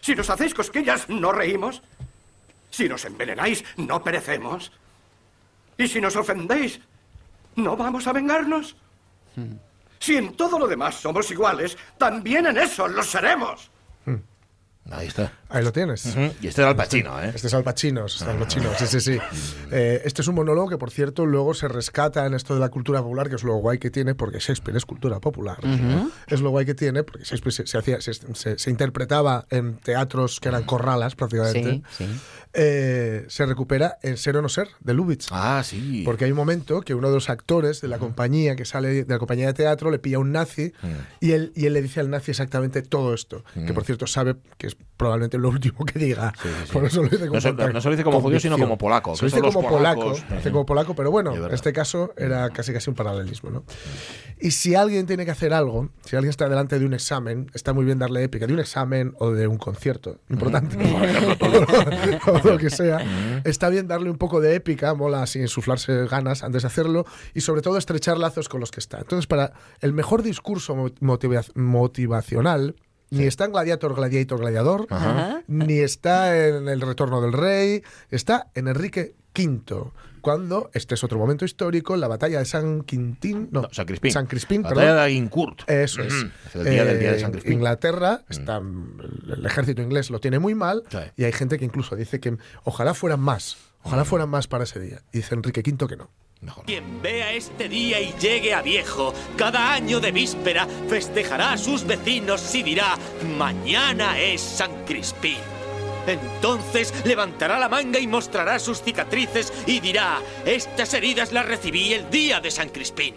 ¿Si nos hacéis cosquillas, no reímos? ¿Si nos envenenáis, no perecemos? ¿Y si nos ofendéis, no vamos a vengarnos? Si en todo lo demás somos iguales, también en eso lo seremos. Ahí está. Ahí lo tienes. Y este era el Pacino, ¿eh? Este es Al Pacino, este es Al Pacino, sí, sí, sí. Eh, este es un monólogo que, por cierto, luego se rescata en esto de la cultura popular, que es lo guay que tiene, porque Shakespeare es cultura popular. Ujú. Es lo guay que tiene, porque Shakespeare se, se hacía, se, se- se interpretaba en teatros que eran corralas, prácticamente. Sí, sí. Eh, se recupera en Ser o no ser, de Lubitsch. Ah, sí. Porque hay un momento que uno de los actores de la compañía que sale de la compañía de teatro le pilla a un nazi y, él, y él le dice al nazi exactamente todo esto. Que por cierto sabe que es probablemente lo último que diga. Por eso lo dice con No no se lo dice como judío, sino como polaco, Se lo dice como polaco. dice como polaco, pero bueno, en este caso era casi casi un paralelismo. ¿no? Y si alguien tiene que hacer algo, si alguien está delante de un examen, está muy bien darle épica, de un examen o de un concierto importante, o lo que sea, está bien darle un poco de épica, mola así insuflarse ganas antes de hacerlo y sobre todo estrechar lazos con los que está. Entonces, para el mejor discurso mo- motiva- motivacional, ni está en Gladiator, Gladiator, Gladiador, Ajá. ni está en El Retorno del Rey, está en Enrique V. Cuando, este es otro momento histórico, la batalla de San Quintín, no, San Crispín. San Crispín, La perdón. batalla de Agincourt. Eso es. El día del día de Eh, San Crispín. Inglaterra, está, el ejército inglés lo tiene muy mal y hay gente que incluso dice que ojalá fueran más, ojalá fueran más para ese día. Y dice Enrique V que no. Quien vea este día y llegue a viejo, cada año de víspera festejará a sus vecinos y dirá, mañana es San Crispín. Entonces levantará la manga y mostrará sus cicatrices y dirá, estas heridas las recibí el día de San Crispín.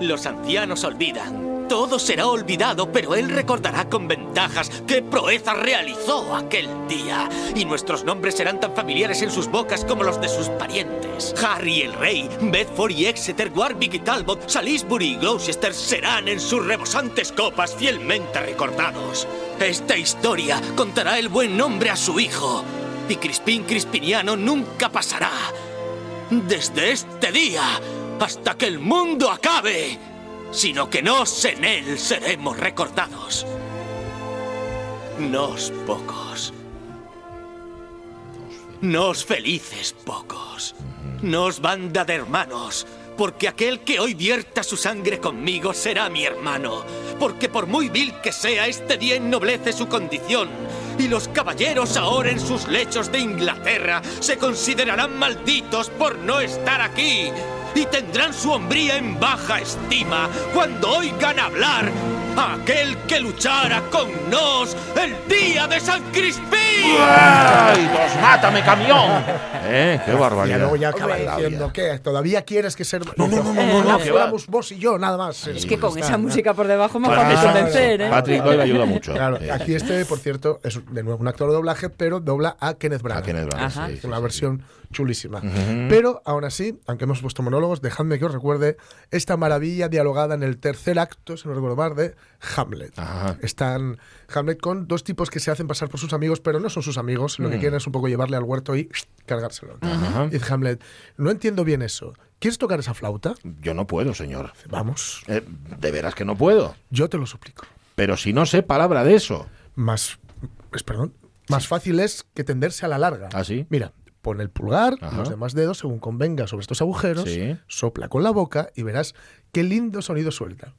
Los ancianos olvidan. Todo será olvidado, pero él recordará con ventajas qué proeza realizó aquel día. Y nuestros nombres serán tan familiares en sus bocas como los de sus parientes. Harry el Rey, Bedford y Exeter, Warwick y Talbot, Salisbury y Gloucester serán en sus rebosantes copas fielmente recordados. Esta historia contará el buen nombre a su hijo. Y Crispín Crispiniano nunca pasará. Desde este día hasta que el mundo acabe sino que nos en él seremos recordados. Nos pocos. Nos felices pocos. Nos banda de hermanos. Porque aquel que hoy vierta su sangre conmigo será mi hermano. Porque por muy vil que sea, este día ennoblece su condición. Y los caballeros ahora en sus lechos de Inglaterra se considerarán malditos por no estar aquí. Y tendrán su hombría en baja estima cuando oigan hablar a aquel que luchara con nos el día de San Crispín. ¡Ay, dos mátame, camión! ¿Eh? ¡Qué Y barbaridad! luego ya acaba Hombre, diciendo que todavía quieres que ser. No, no, no, no, no, fuéramos vos y yo, nada más. Es que con esa música por debajo me a eso- convencer, ¿eh? Patrick Doyle ayuda mucho. Claro, Sí, aquí este, por cierto, es de nuevo un actor de doblaje, pero dobla a Kenneth Branagh. A Kenneth Branagh, Ajá. sí, sí, una versión chulísima. Pero aún así, aunque hemos puesto monólogos, dejadme que os recuerde esta maravilla dialogada en el tercer acto, si no recuerdo mal, de Hamlet. Están Hamlet con dos tipos que se hacen pasar por sus amigos, pero no son sus amigos, lo que Mm. quieren es un poco llevarle al huerto y cargárselo. Ajá. Y dice Hamlet, no entiendo bien eso. ¿Quieres tocar esa flauta? Yo no puedo, señor. Vamos. Eh, de veras que no puedo. Yo te lo suplico. Pero si no sé palabra de eso. Más, pues, perdón, más fácil es que tenderse a la larga. ¿Ah, sí? Mira, pon el pulgar, Ajá. los demás dedos según convenga sobre estos agujeros, Sí. sopla con la boca y verás qué lindo sonido suelta.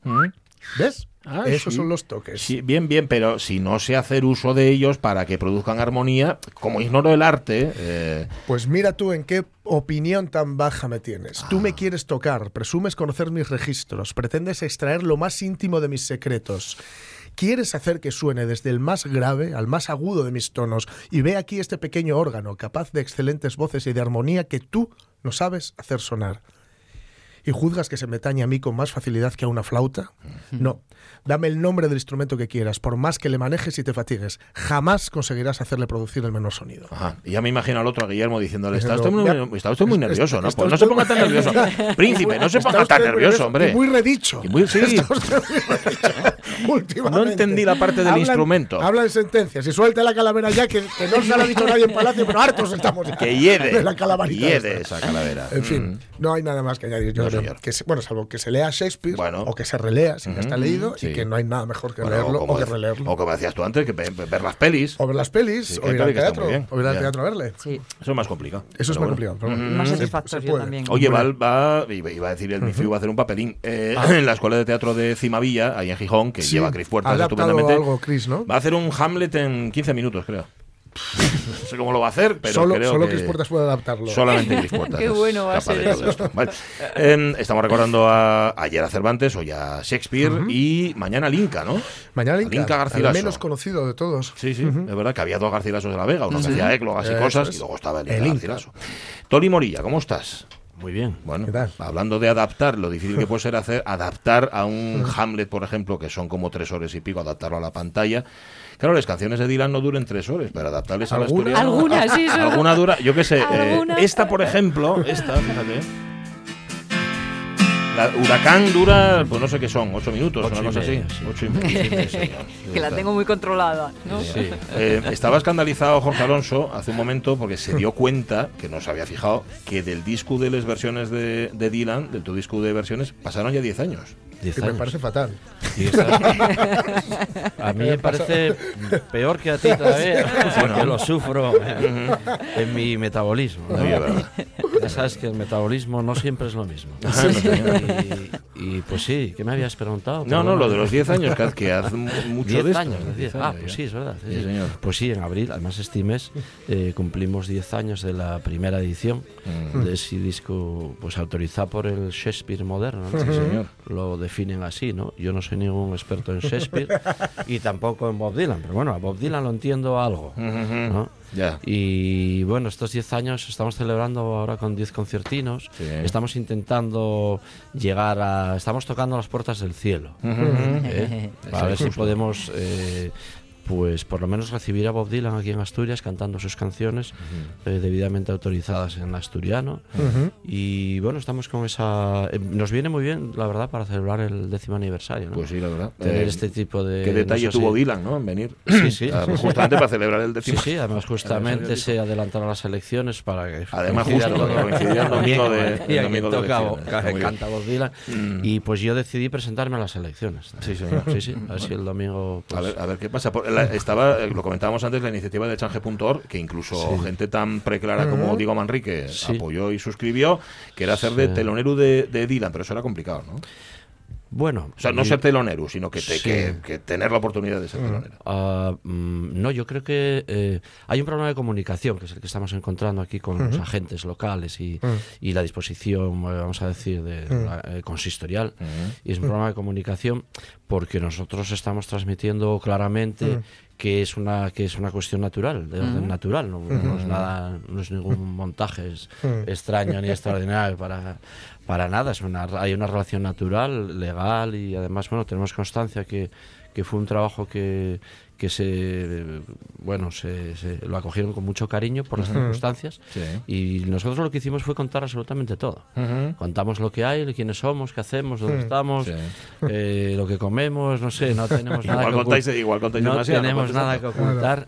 ¿Ves? Ah, Esos sí. son los toques. Sí, bien, bien, pero si no sé hacer uso de ellos para que produzcan armonía, como ignoro el arte, eh, Pues mira tú en qué opinión tan baja me tienes. Tú me quieres tocar, presumes conocer mis registros, pretendes extraer lo más íntimo de mis secretos. ¿Quieres hacer que suene desde el más grave al más agudo de mis tonos y ve aquí este pequeño órgano capaz de excelentes voces y de armonía que tú no sabes hacer sonar? Y juzgas que se me tañe a mí con más facilidad que a una flauta? No. Dame el nombre del instrumento que quieras, por más que le manejes y te fatigues. Jamás conseguirás hacerle producir el menor sonido. Ajá. Y ya me imagino al otro, a Guillermo, diciéndole, está usted muy, ya- está usted muy nervioso, ¿no? Pues no se ponga tan nervioso. Príncipe, no se ponga tan nervioso, hombre. Muy redicho. Muy- sí. No entendí la parte del instrumento. Habla en sentencias y suelte la calavera ya, que, no se la ha dicho nadie en Palacio, pero hartos estamos ya. Que hiede. de la calaverita esa calavera. En fin, Mm. no hay nada más que añadir. Yo Que se- bueno, salvo que se lea Shakespeare Bueno. o que se relea si ya está leído sí. y que no hay nada mejor que Bueno, leerlo como o que releerlo. O como decías tú antes, que ve- ve- ver las pelis. O ver las pelis, Sí, o ir claro al teatro, o ir al teatro a verle. Sí. Eso es más complicado. Eso es más bueno. complicado. pero bueno. Más satisfactorio también. Oye. Val va, iba iba a decir, el Mifiu va a hacer un papelín eh, en la Escuela de Teatro de Cimavilla, ahí en Gijón, que Sí, lleva a Cris Puertas adaptado estupendamente. algo Chris, ¿no? Va a hacer un Hamlet en 15 minutos, creo. No sé cómo lo va a hacer, pero solo creo solo que Chris Puertas puede adaptarlo. Solamente Cris Puertas. Qué bueno va a ser de todo eso. esto. Vale. Em, estamos recordando a, ayer a Cervantes, hoy a Shakespeare y mañana al Inca, ¿no? Mañana Al Inca, Inca el Garcilaso. menos conocido de todos. Sí, sí, es verdad que había dos Garcilasos de la Vega, uno que Sí. hacía eclogas y cosas, es. y luego estaba el El. Garcilaso. Tony Morilla, ¿cómo estás? Muy bien. Bueno, ¿Qué tal? hablando de adaptar, lo difícil que puede ser hacer adaptar a un Hamlet, por ejemplo, que son como tres horas y pico, adaptarlo a la pantalla. Claro, las canciones de Dylan no duran tres horas, pero adaptarles a la ¿Alguna? historia. Algunas, sí, son- Alguna dura, yo qué sé. eh, esta, por ejemplo, esta, fíjate. La Huracán dura, pues no sé qué son, ocho minutos, Ocho una cosa así. sí. Ocho y medio, sí, que la tengo muy controlada, ¿no? Sí. Eh, estaba escandalizado Jorge Alonso hace un momento porque se dio cuenta, que no se había fijado, que del disco de las versiones de, de Dylan, del tu disco de versiones, pasaron ya 10 años. Diez Que me años. parece fatal. A mí me parece peor que a ti todavía, porque lo sufro en, mi metabolismo. ya, sabes que el metabolismo no siempre es lo mismo. Y, y, pues sí, ¿qué me habías preguntado? No, no, lo de los 10 años, que, que hace mu- mucho Diez de esto. años, de diez. Diez Ah, pues sí, es verdad. sí, señor. Pues sí, en abril, además este mes, eh, cumplimos 10 años de la primera edición Mm. de ese disco, pues autorizado por el Shakespeare moderno. ¿no? Sí, señor. Lo definen así, ¿no? Yo no soy ningún experto en Shakespeare y tampoco en Bob Dylan, pero bueno, a Bob Dylan lo entiendo algo. ¿no? Y bueno, estos 10 años estamos celebrando ahora con 10 conciertinos. Sí. Estamos intentando llegar a. Estamos tocando las puertas del cielo. ¿eh? A ver si podemos. eh, pues por lo menos recibir a Bob Dylan aquí en Asturias cantando sus canciones eh, debidamente autorizadas en asturiano y bueno estamos con esa eh, nos viene muy bien la verdad para celebrar el décimo aniversario ¿no? Pues sí, la verdad. tener Eh, este tipo de ¿Qué detalle no sé tuvo si- Dylan, ¿no? En venir. Sí, sí. Ah, Justamente para celebrar el Sí, décimo. sí, además justamente se adelantaron las elecciones para que Además, justo, coincidía el domingo de- Bien, el domingo de toca canta Bob Dylan. Mm. Y pues yo decidí presentarme a las elecciones. Sí, señor. Sí, sí, a ver si el domingo... A pues, ver, a ver qué pasa. Por- la- estaba, eh, lo comentábamos antes, la iniciativa de change.org, que incluso Sí. gente tan preclara como Diego Manrique Sí. apoyó y suscribió, que era hacer de telonero de, de Dylan, pero eso era complicado, ¿no? Bueno... O sea, no y- ser telonero, sino que, te- Sí. que, que tener la oportunidad de ser telonero. Ah, mm, no, yo creo que eh, hay un problema de comunicación, que es el que estamos encontrando aquí con los agentes locales y, y la disposición, eh, vamos a decir, de, la, eh, consistorial. Y es un problema de comunicación porque nosotros estamos transmitiendo claramente que es una que es una cuestión natural, de orden natural, no, no es nada, no es ningún montaje es- extraño ni extraordinario para para nada, es una, hay una relación natural, legal y además bueno tenemos constancia que, que fue un trabajo que, que se bueno se, se- lo acogieron con mucho cariño por las circunstancias Sí. y nosotros lo que hicimos fue contar absolutamente todo. Contamos lo que hay, quiénes somos, qué hacemos, dónde estamos, Sí. eh, lo que comemos, no sé, no tenemos nada Igual que contáis- igual contáis no tenemos nada que ocultar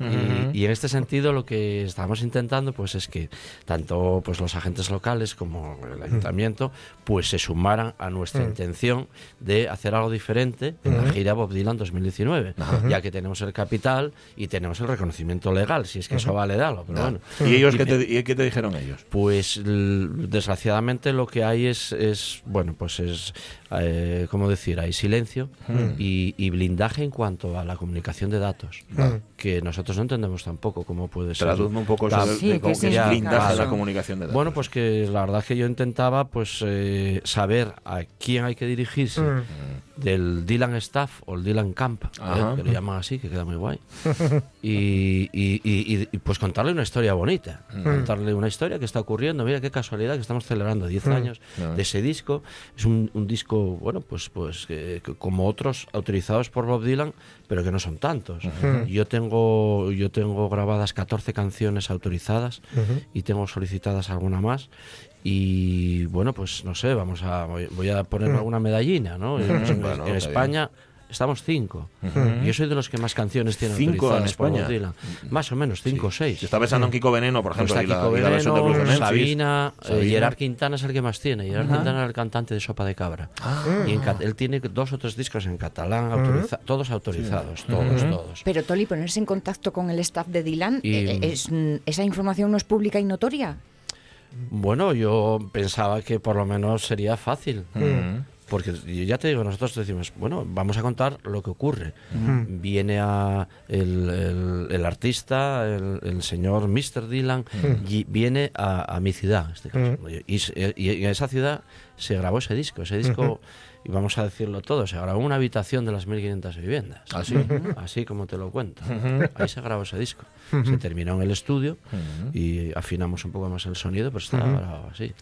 y en este sentido lo que estamos intentando pues es que tanto pues los agentes locales como el ayuntamiento pues se sumaran a nuestra intención de hacer algo diferente en la gira Bob Dylan 2019 ya que tenemos el capital y tenemos el reconocimiento legal si es que eso vale de algo pero bueno. ¿Y ellos qué te, y qué te dijeron ellos? pues desgraciadamente lo que hay es, es bueno, pues es, eh, ¿cómo decir? Hay silencio y, y blindaje en cuanto a la comunicación de datos, que nosotros no entendemos tampoco cómo puede ser. Traduzme un poco eso Sí, de ¿qué cómo que es significa blindaje de eso? la comunicación de datos. Bueno, pues que la verdad es que yo intentaba pues eh, saber a quién hay que dirigirse del Dylan Staff o el Dylan Camp, ¿eh? Que lo llaman así, que queda muy guay. Y, y- y- y, pues contarle una historia bonita, Mm. contarle una historia que está ocurriendo. Mira qué casualidad que estamos celebrando 10 Mm. años de ese disco. Es un, un disco, bueno, pues, pues que- que como otros autorizados por Bob Dylan, pero que no son tantos. Yo tengo yo tengo grabadas 14 canciones autorizadas y tengo solicitadas alguna más. Y bueno, pues no sé, vamos a voy, voy a ponerme alguna medallina, ¿no? En, Bueno, en España estamos cinco. Yo soy de los que más canciones tienen Cinco en España. Bob Dylan. Más o menos, cinco o seis. Se está pensando en Kiko Veneno, por ejemplo, Está y la- Kiko y la versión de Veneno. Sabina, eh, Sabina. Gerard Quintana es el que más tiene. Gerard. Quintana es el cantante de Sopa de Cabra. Ah. Y en él tiene dos o tres discos en catalán, autoriza- todos autorizados, Sí. todos, todos. Pero Toli, ponerse en contacto con el staff de Dylan, Y- eh, es, mm, ¿esa información no es pública y notoria? Bueno, yo pensaba que por lo menos sería fácil. Mm. Porque ya te digo, nosotros decimos, bueno, vamos a contar lo que ocurre. Viene a el, el- el artista, el, el señor Mr. Dylan, y viene a, a mi ciudad, en este caso. Y, se- y en esa ciudad se grabó ese disco. Ese disco. Y vamos a decirlo todo, se grabó en una habitación de las 1500 viviendas. ¿Ah, sí? Así como te lo cuento. Ahí se grabó ese disco. Se terminó en el estudio y afinamos un poco más el sonido, pero estaba grabado así.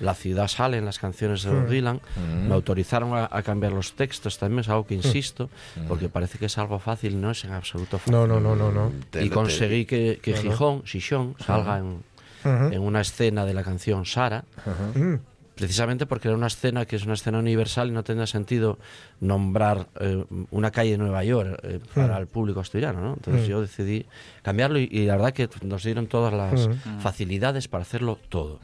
La ciudad sale en las canciones de Bob. Dylan. Me autorizaron a, a cambiar los textos también, es algo que insisto, porque parece que es algo fácil, no es en absoluto fácil. No, no, no, no, no. Y conseguí que, que. Gijón, Xixón, salga en, en una escena de la canción Sara. Precisamente porque era una escena que es una escena universal y no tenía sentido nombrar eh, una calle de Nueva York eh, para Mm. el público asturiano, ¿no? Entonces Mm. yo decidí cambiarlo y, y la verdad que nos dieron todas las Mm. facilidades para hacerlo todo.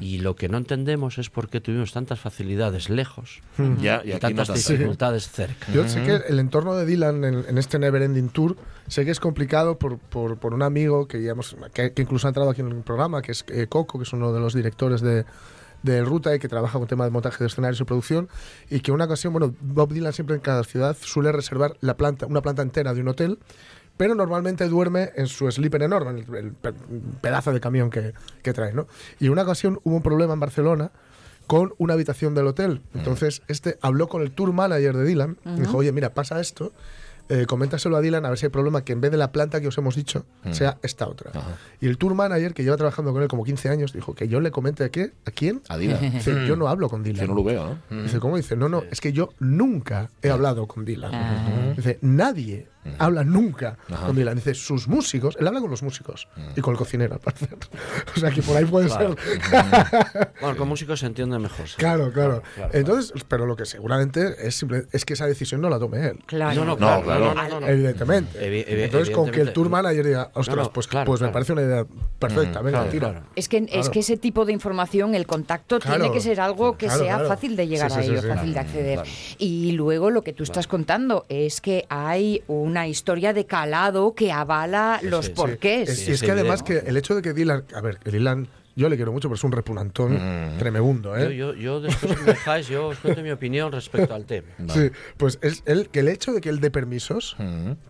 Y lo que no entendemos es por qué tuvimos tantas facilidades lejos Mm. Ya, y y, tantas no dificultades cerca. Yo sé que el entorno de Dylan en, en este Neverending Tour sé que es complicado por, por, por un amigo que, ya hemos- que, que incluso ha entrado aquí en el programa, que es eh, Coco, que es uno de los directores de, de Ruta y que trabaja con tema de montaje de escenarios y producción, y que una ocasión, bueno, Bob Dylan siempre en cada ciudad suele reservar la planta, una planta entera de un hotel, pero normalmente duerme en su sleeper enorme, en el, el pe- pedazo de camión que, que trae, ¿no? Y una ocasión hubo un problema en Barcelona con una habitación del hotel. Entonces, este habló con el tour manager de Dylan, y dijo, Ujú. oye, mira, pasa esto, eh, coméntaselo a Dylan a ver si hay problema que en vez de la planta que os hemos dicho, Mm. sea esta otra. Y el tour manager, que lleva trabajando con él como 15 años, dijo que yo le comente a qué, ¿a quién? A Dylan. Dice, yo no hablo con Dylan. Yo no lo veo, ¿no? Dice, ¿cómo? Dice, no, no, es que yo nunca he hablado con Dylan. Dice, nadie habla nunca Ajá. con Dylan. Dice, sus músicos, él habla con los músicos y con el cocinero, al parecer. o sea, que por ahí puede Claro. ser. Bueno, con músicos se entiende mejor. sí. Claro, claro. claro. Entonces, pero lo que seguramente es simple, es que esa decisión no la tome él. Claro. No, no, No. Evidentemente. Evi- evi- Entonces, con que el tour manager diga, ostras, No, no, pues, claro, pues me parece una idea perfecta, venga, claro, tira. claro. Es que, es que ese tipo de información, el contacto, Claro. tiene que ser algo que Claro, sea claro. fácil de llegar Sí, sí, a sí, ello, sí. fácil de acceder. Y luego lo que tú estás contando es que hay una historia de calado que avala los Sí. porqués. Es- y es que además que el hecho de que Dylan, a ver, que Dylan, yo le quiero mucho, pero es un repugnantón tremendo, ¿eh? Yo, yo, yo después si me dejáis, yo os cuento mi opinión respecto al tema. Sí, pues es el, que el hecho de que él dé permisos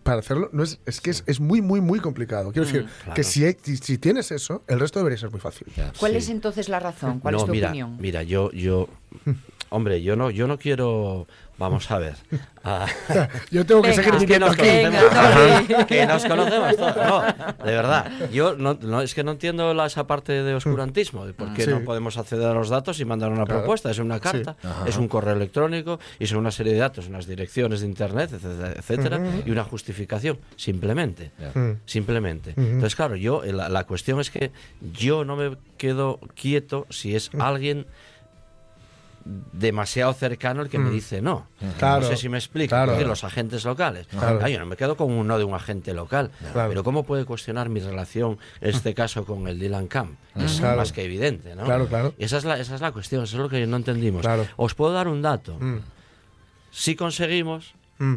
para hacerlo no es, es que es, es muy, muy, muy complicado. Quiero decir, Mm, claro. que si, tienes eso, el resto debería ser muy fácil. ¿Cuál Sí. es entonces la razón? ¿Cuál no, es tu mira, opinión? Mira, yo, yo, hombre, yo no, yo no quiero, vamos a ver. ah, Yo tengo que Venga. seguir que nos aquí. conocemos, Tony. que nos conocemos todos. No, de verdad. Yo no, no- es que no entiendo la- esa parte de oscurantismo, de por qué Sí. no podemos acceder a los datos y mandar una Claro. propuesta. Es una carta, Sí. es un correo electrónico y son una serie de datos, unas direcciones de internet, etcétera, etcétera, y una justificación, simplemente. Mm. Simplemente. Entonces, claro, yo eh, la, la cuestión es que yo no me quedo quieto si es alguien demasiado cercano el que me Mm. dice no. Claro. No sé si me explico. Claro. Decir, los agentes locales. Claro. Yo no me quedo con un no de un agente local. Pero ¿cómo puede cuestionar mi relación, en este caso, con el Dylan Camp? Es más que evidente, ¿no? Claro, claro. Y esa es la, esa es la cuestión, eso es lo que no entendimos. Os puedo dar un dato. Mm, Si conseguimos, mm,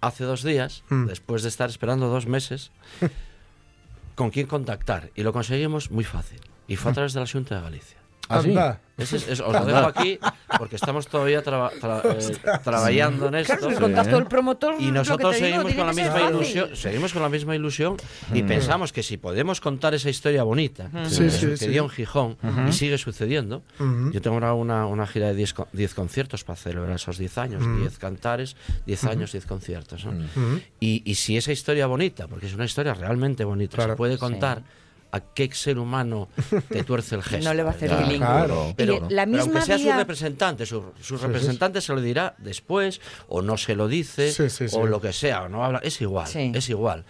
hace dos días, Mm. después de estar esperando dos meses, con quién contactar. Y lo conseguimos muy fácil. Y fue a través de la Junta de Galicia. ¿Ah, sí? Anda. Ese es- es- os lo dejo aquí porque estamos todavía traba- tra- eh, trabajando en esto. Claro, el contacto del promotor, Y lo nosotros que te digo, seguimos con la misma ilusión, seguimos con la misma ilusión y Mm. pensamos que si podemos contar esa historia bonita Mm. Sí, que sí, sucedió sí. en Gijón y sigue sucediendo. Ujú. Yo tengo ahora una, una gira de 10 co- 10 conciertos para celebrar esos 10 años, Ujú. 10 cantares, 10 Ujú. años, 10 conciertos. ¿no? Y, y si esa historia bonita, porque es una historia realmente bonita, Claro. se puede contar. ¿A qué ser humano te tuerce el gesto? No le va a hacer Ya, bilingüe. claro. Pero, la pero misma aunque sea vía- su representante, su, su sí. representante se lo dirá después, o no se lo dice, Sí, sí, sí. o lo que sea, o no habla. Es igual, Sí. es igual.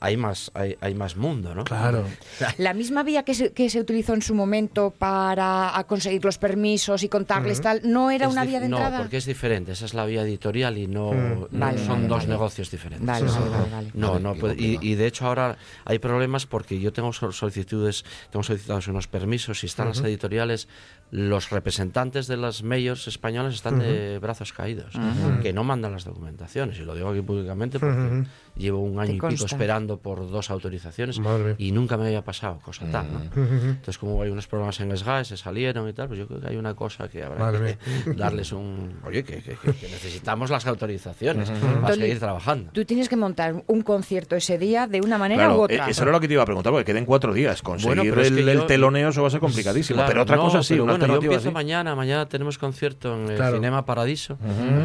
Hay, más, hay, hay más mundo, ¿no? Claro. La misma vía que se, que se utilizó en su momento para a conseguir los permisos y contarles tal, ¿no era Es una vía de No, entrada? porque es diferente. Esa es la vía editorial y no, Mm. no Vale, son vale, dos vale. negocios diferentes. Vale, vale, vale. No, Vale, no puede- y, de hecho ahora hay problemas porque yo tengo sol- solicitudes, tengo solicitados unos permisos y están las editoriales, los representantes de las mayors españoles están de brazos caídos, que no mandan las documentaciones. Y lo digo aquí públicamente porque Ujú. llevo un año y pico esperando por dos autorizaciones Madre y nunca me había pasado cosa tal, ¿no? Entonces, como hay unos problemas en SGAE, se salieron y tal, pues yo creo que hay una cosa que habrá Madre que darles un... Oye, que, que- que- necesitamos las autorizaciones para seguir trabajando. Tú tienes que montar un concierto ese día de una manera Claro, u eh, otra. eso era lo que te iba a preguntar, porque queden cuatro días. Conseguir Bueno, pero es el, que yo- el teloneo eso va a ser complicadísimo. Claro, pero otra no, cosa sí, una bueno, yo empiezo así. mañana, mañana tenemos concierto en el Claro. Cinema Paradiso,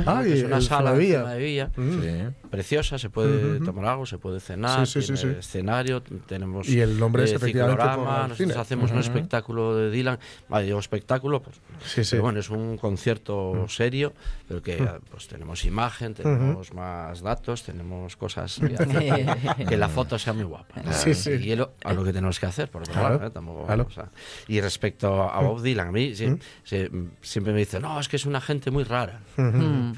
Ah, que y es una sala de Villa. Sí. Preciosa, se puede tomar algo, se puede cenar, Sí, tiene sí. escenario, tenemos Y el nombre es eh, efectivamente ciclorama, el nosotros cine. hacemos un espectáculo de Dylan, vale, digo espectáculo, pues, Sí, sí. pero bueno, es un concierto serio, pero que pues tenemos imagen, tenemos más datos, tenemos cosas que, que la foto sea muy guapa. ¿no? Sí, sí. Y es lo- a lo que tenemos que hacer, por otro Claro, lado, ¿eh? Tampoco claro. Y respecto a Bob Dylan, a mí sí- sí, siempre me dice, no, es que es una gente muy rara.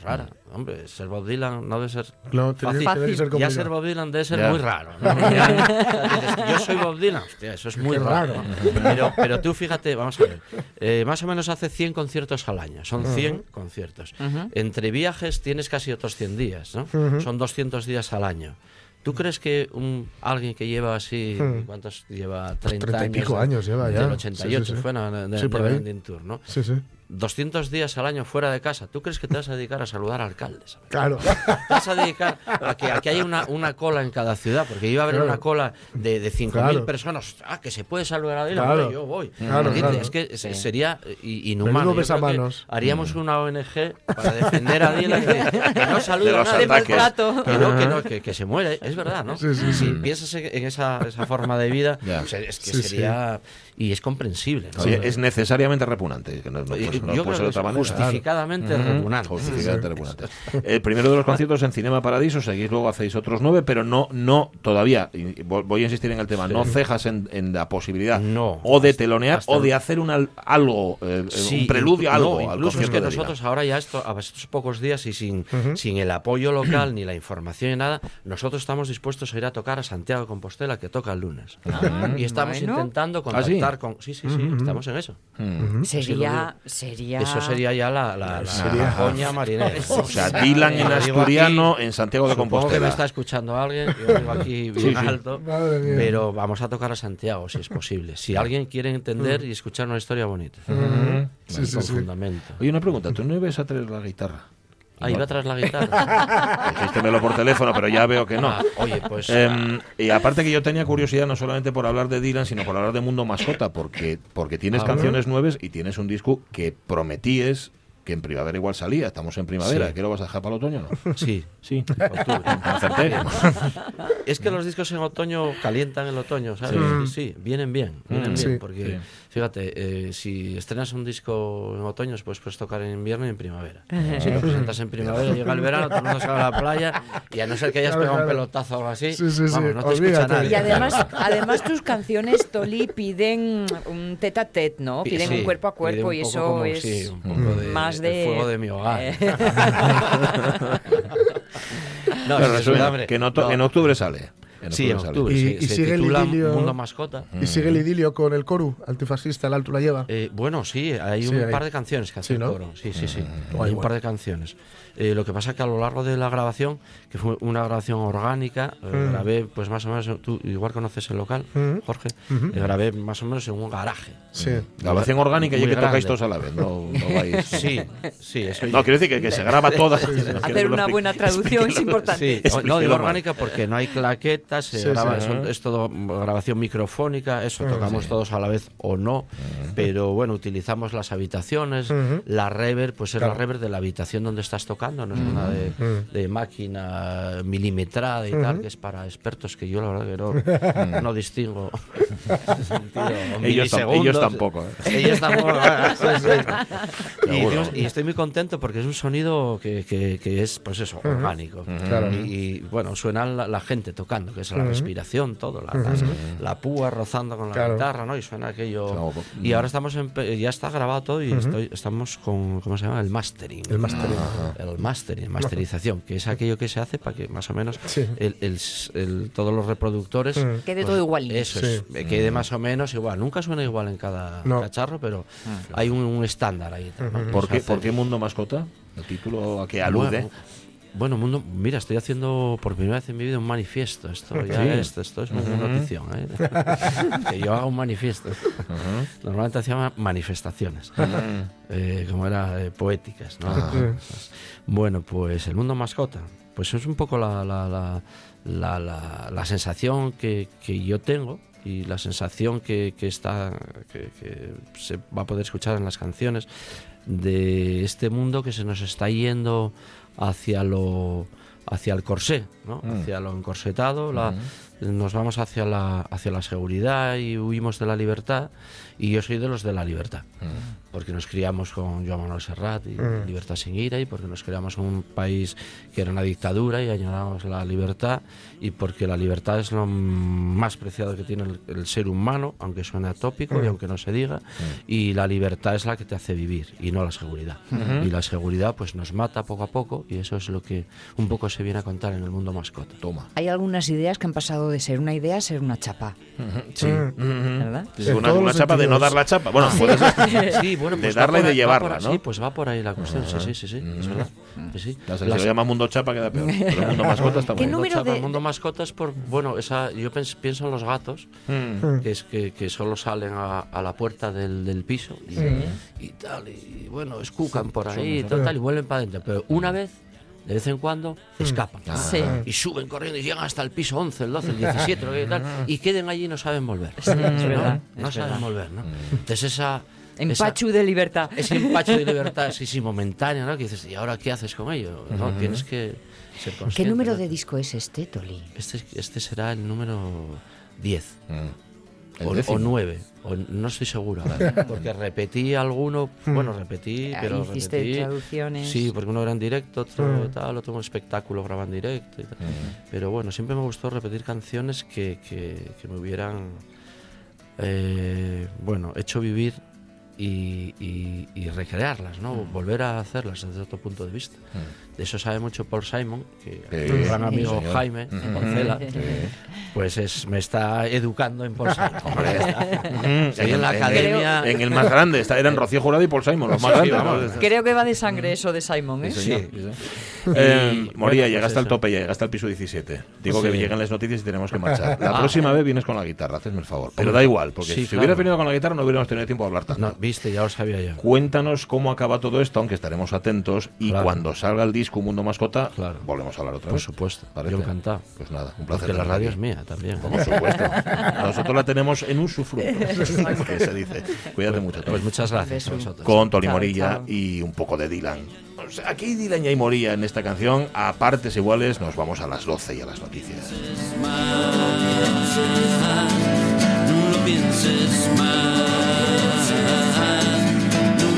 Rara. Hombre, ser Bob Dylan no debe ser tiene- fácil. tiene que ser Ya ser Bob Dylan debe ser Ya. muy raro. ¿no? Ya, yo soy Bob Dylan. Hostia, eso es muy Qué raro. raro. Pero, pero tú fíjate, vamos a ver. eh, más o menos hace 100 conciertos al año. Son 100 conciertos. Entre viajes tienes casi otros 100 días. ¿no? Son 200 días al año. ¿Tú crees que un, alguien que lleva así, Hmm. ¿cuántos lleva? 30 treinta y años. pico de- años lleva ya. Del Sí, 88 sí, sí. fue, ¿no? de, de, Sí, de Tour, ¿no? Sí, sí. 200 días al año fuera de casa. ¿Tú crees que te vas a dedicar a saludar a alcaldes? Claro. Te vas a dedicar a que, a que haya una, una cola en cada ciudad, porque iba a haber Claro. una cola de, de 5.000 Claro. personas. Ah, que se puede saludar a Dylan, Claro. hombre, yo voy. Claro, ¿Entiendes? claro. Es que se- sería eh, inhumano. Besamanos. haríamos una ONG para defender a Dylan, que, que no saluda a los nadie, ataques. maltrato. que, no, que, no, que, que se muere. Es verdad, ¿no? Sí, sí, si sí. piensas en esa, esa forma de vida, pues es que Sí, sí. sería... Y es comprensible. ¿no? Sí, es necesariamente repugnante. Que no, no, pues, no yo puede creo ser de que otra manera. justificadamente repugnante. Justificadamente repugnante. El primero de los conciertos en Cinema Paradiso, seguís luego hacéis otros nueve, pero no, no todavía, y vo- voy a insistir en el tema, no cejas en, en la posibilidad No. o de telonear hasta o de hacer un al- algo, eh, eh, Sí, un preludio algo. no, al incluso es que nosotros ahora ya esto, a estos pocos días y sin, sin el apoyo local ni la información ni nada, nosotros estamos dispuestos a ir a tocar a Santiago de Compostela, que toca el lunes. y estamos bueno. intentando ¿Ah, sí? contactar con... Sí, sí, sí, estamos en eso. Sería, sería... Eso sería ya la, la, la Sería- coña marinera. O sea, Dylan en asturiano aquí, en Santiago de Supongo que me Compostela. está escuchando alguien, yo digo aquí bien Sí, sí. alto, Madre mía. pero vamos a tocar a Santiago si es posible. Si alguien quiere entender y escuchar una historia bonita, Sí, sí, con sí. fundamento. Oye, una pregunta, ¿tú no ibas a traer la guitarra? Ahí va tras la guitarra. Dijístemelo por teléfono, pero ya veo que no. Ah, oye, pues. Em, y aparte que yo tenía curiosidad no solamente por hablar de Dylan, sino por hablar de Mundo Mascota, porque, porque tienes Ah, canciones nuevas y tienes un disco que prometíes que en primavera igual salía. Estamos en primavera. Sí. ¿Qué lo vas a dejar para el otoño no? Sí, Sí. octubre. Acerté. Es que los discos en otoño calientan el otoño, ¿sabes? Sí. Sí, sí, vienen bien, vienen Mm, bien, porque. Fíjate, eh, si estrenas un disco en otoño, pues puedes tocar en invierno y en primavera. Si lo presentas en primavera, llega el verano, todo el mundo se va a la playa y a no ser que hayas Claro, pegado un pelotazo o algo así, Sí, sí, sí, vamos, no te escucha nadie. Y además, además tus canciones, Toli, piden un tete a tete, ¿no? Piden Sí, un cuerpo a cuerpo y eso como, es sí, un poco de, más el de... fuego de mi hogar. Eh. no, resumen, hombre, que, no. en octubre sale. En Sí, en octubre. Y, se- y se sigue el idilio. Mundo Mascota. Y sigue el idilio con el Coru, antifascista, el alto la lleva. Eh, bueno, sí, hay Sí, un hay. par de canciones que hace Sí, ¿no? el coro. Sí, sí, sí. Guay, hay un par de canciones. Eh, lo que pasa que a lo largo de la grabación, que fue una grabación orgánica, eh, Mm. grabé, pues más o menos, tú igual conoces el local, Mm. Jorge, eh, grabé más o menos en un garaje. Sí. Grabación orgánica y que tocáis grande. todos a la vez, no, no vais. Sí, sí, eso No, quiero decir que, que se graba toda. Hacer una buena traducción es importante. Sí, no digo orgánica porque no hay claquetas, se Sí, graba, sí. son- es todo grabación microfónica, eso, Mm, tocamos sí. todos a la vez o no, pero bueno, utilizamos las habitaciones, la reverb, pues es Claro. la reverb de la habitación donde estás tocando, no es una de, de máquina milimetrada y tal, que es para expertos que yo la verdad que no, no distingo. Ellos ellos tampoco, ¿eh? Ellos tampoco. Sí. Y, hicimos- y estoy muy contento porque es un sonido que, que- que es, pues eso, orgánico. Claro. Y, y, bueno, suena la, la gente tocando, que es la respiración, todo, la, las- la púa rozando con la Claro. guitarra, ¿no? Y suena aquello. Y ahora estamos en, ya está grabado todo y estoy, estamos con, ¿cómo se llama? El mastering. El mastering. El mastering, masterización, que es aquello que se hace para que más o menos Sí. el, el- el- todos los reproductores Ujú. Quede todo igualito. Eso Sí. es, quede más o menos igual. Nunca suena igual en cada No. cacharro, pero hay un, un estándar ahí. ¿Por qué, ¿Por qué Mundo Mascota? El título a que alude. Bueno, bueno, mundo, mira, estoy haciendo por primera vez en mi vida un manifiesto. Esto ya Sí. es, esto es una notición. ¿eh? que yo haga un manifiesto. Normalmente hacía manifestaciones, eh, como era eh, poéticas. ¿no? Bueno, pues el mundo mascota, pues es un poco la, la, la, la, la- la sensación que, que yo tengo y la sensación que, que está que, que se va a poder escuchar en las canciones de este mundo que se nos está yendo hacia lo hacia el corsé, ¿no? Mm. hacia lo encorsetado, la- nos vamos hacia la hacia la seguridad y huimos de la libertad y yo soy de los de la libertad porque nos criamos con Joan Manuel Serrat y Mm. Libertad sin ira y porque nos criamos en un país que era una dictadura y añoramos la libertad y porque la libertad es lo más preciado que tiene el, el ser humano, aunque suene atópico y Mm. aunque no se diga, y la libertad es la que te hace vivir y no la seguridad. Ujú. Y la seguridad pues nos mata poco a poco y eso es lo que un poco se viene a contar en el mundo mascota. Toma. Hay algunas ideas que han pasado de ser una idea a ser una chapa. Sí. ¿Verdad? Es En una, todos una chapa de no dar la chapa. Bueno, puede ser. Sí, bueno, de pues va darla y de llevarla, por- ¿no? Sí, pues va por ahí la cuestión. Sí, sí, sí, sí, es verdad. Sí. Ya se, Las- se llama Mundo Chapa, queda peor. Pero Mundo Mascota está ¿Qué número Chapa, de- el mundo mascotas por bueno esa yo pienso en los gatos Mm. que es que, que solo salen a, a la puerta del, del piso y, y tal y bueno escucan por ahí y tal, tal, y vuelven para adentro pero una vez de vez en cuando escapan Sí. y suben corriendo y llegan hasta el piso 11 el 12 el 17 lo que tal, y queden allí y no saben volver es verdad, no, No es saben verdad. volver ¿no? entonces esa Empachu de libertad. ese empacho de libertad sí sí momentáneo ¿no? que dices y ahora qué haces con ello ¿no? tienes que ser ¿Qué número ¿no? de disco es este, Toli? Este, este será el número 10 Mm. El o, décimo. o 9, o no estoy seguro. Porque repetí alguno, bueno, repetí, Ah, pero hiciste repetí. traducciones. Sí, porque uno era en directo, otro Mm. tal, otro un espectáculo grabado en directo. y tal. Pero bueno, siempre me gustó repetir canciones que, que, que me hubieran, eh, bueno, hecho vivir y, y- y recrearlas, ¿no? Volver a hacerlas desde otro punto de vista. De eso sabe mucho Paul Simon, que Sí, mi gran amigo señor. Jaime Ujú. Porcela, Sí. pues es, me está educando en Paul Simon. Mm, Estoy en la academia. En el más grande. Está, eran Rocío Jurado y Paul Simon, los más Sí, grandes. vamos. Creo que va de sangre eso de Simon, ¿eh? Sí, Sí. Eh, Moría, bueno, llegaste pues al tope, llegaste al piso 17. Digo que Sí. llegan las noticias y tenemos que marchar. La Ah. próxima vez vienes con la guitarra, hazme el favor. Pero Hombre, da igual, porque sí, si claro. hubieras venido con la guitarra no hubiéramos tenido tiempo de hablar tanto. No, viste, ya lo sabía yo. Cuéntanos cómo acaba todo esto, aunque estaremos atentos. Y Claro. cuando salga el disco disco Un Mundo Mascota, claro. volvemos a hablar otra Por vez. Por supuesto, ¿Parece? yo encantado. Pues nada, un placer. Porque la radio aquí. es mía también. Por supuesto. Nosotros la tenemos en usufructo, que se dice. Cuídate mucho. Pues muchas gracias a vosotros. Con Toli Morilla y un poco de Dylan. Aquí Dylan y Moría en esta canción, a partes iguales, nos vamos a las 12 y a las noticias. No pienses más,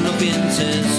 no pienses más.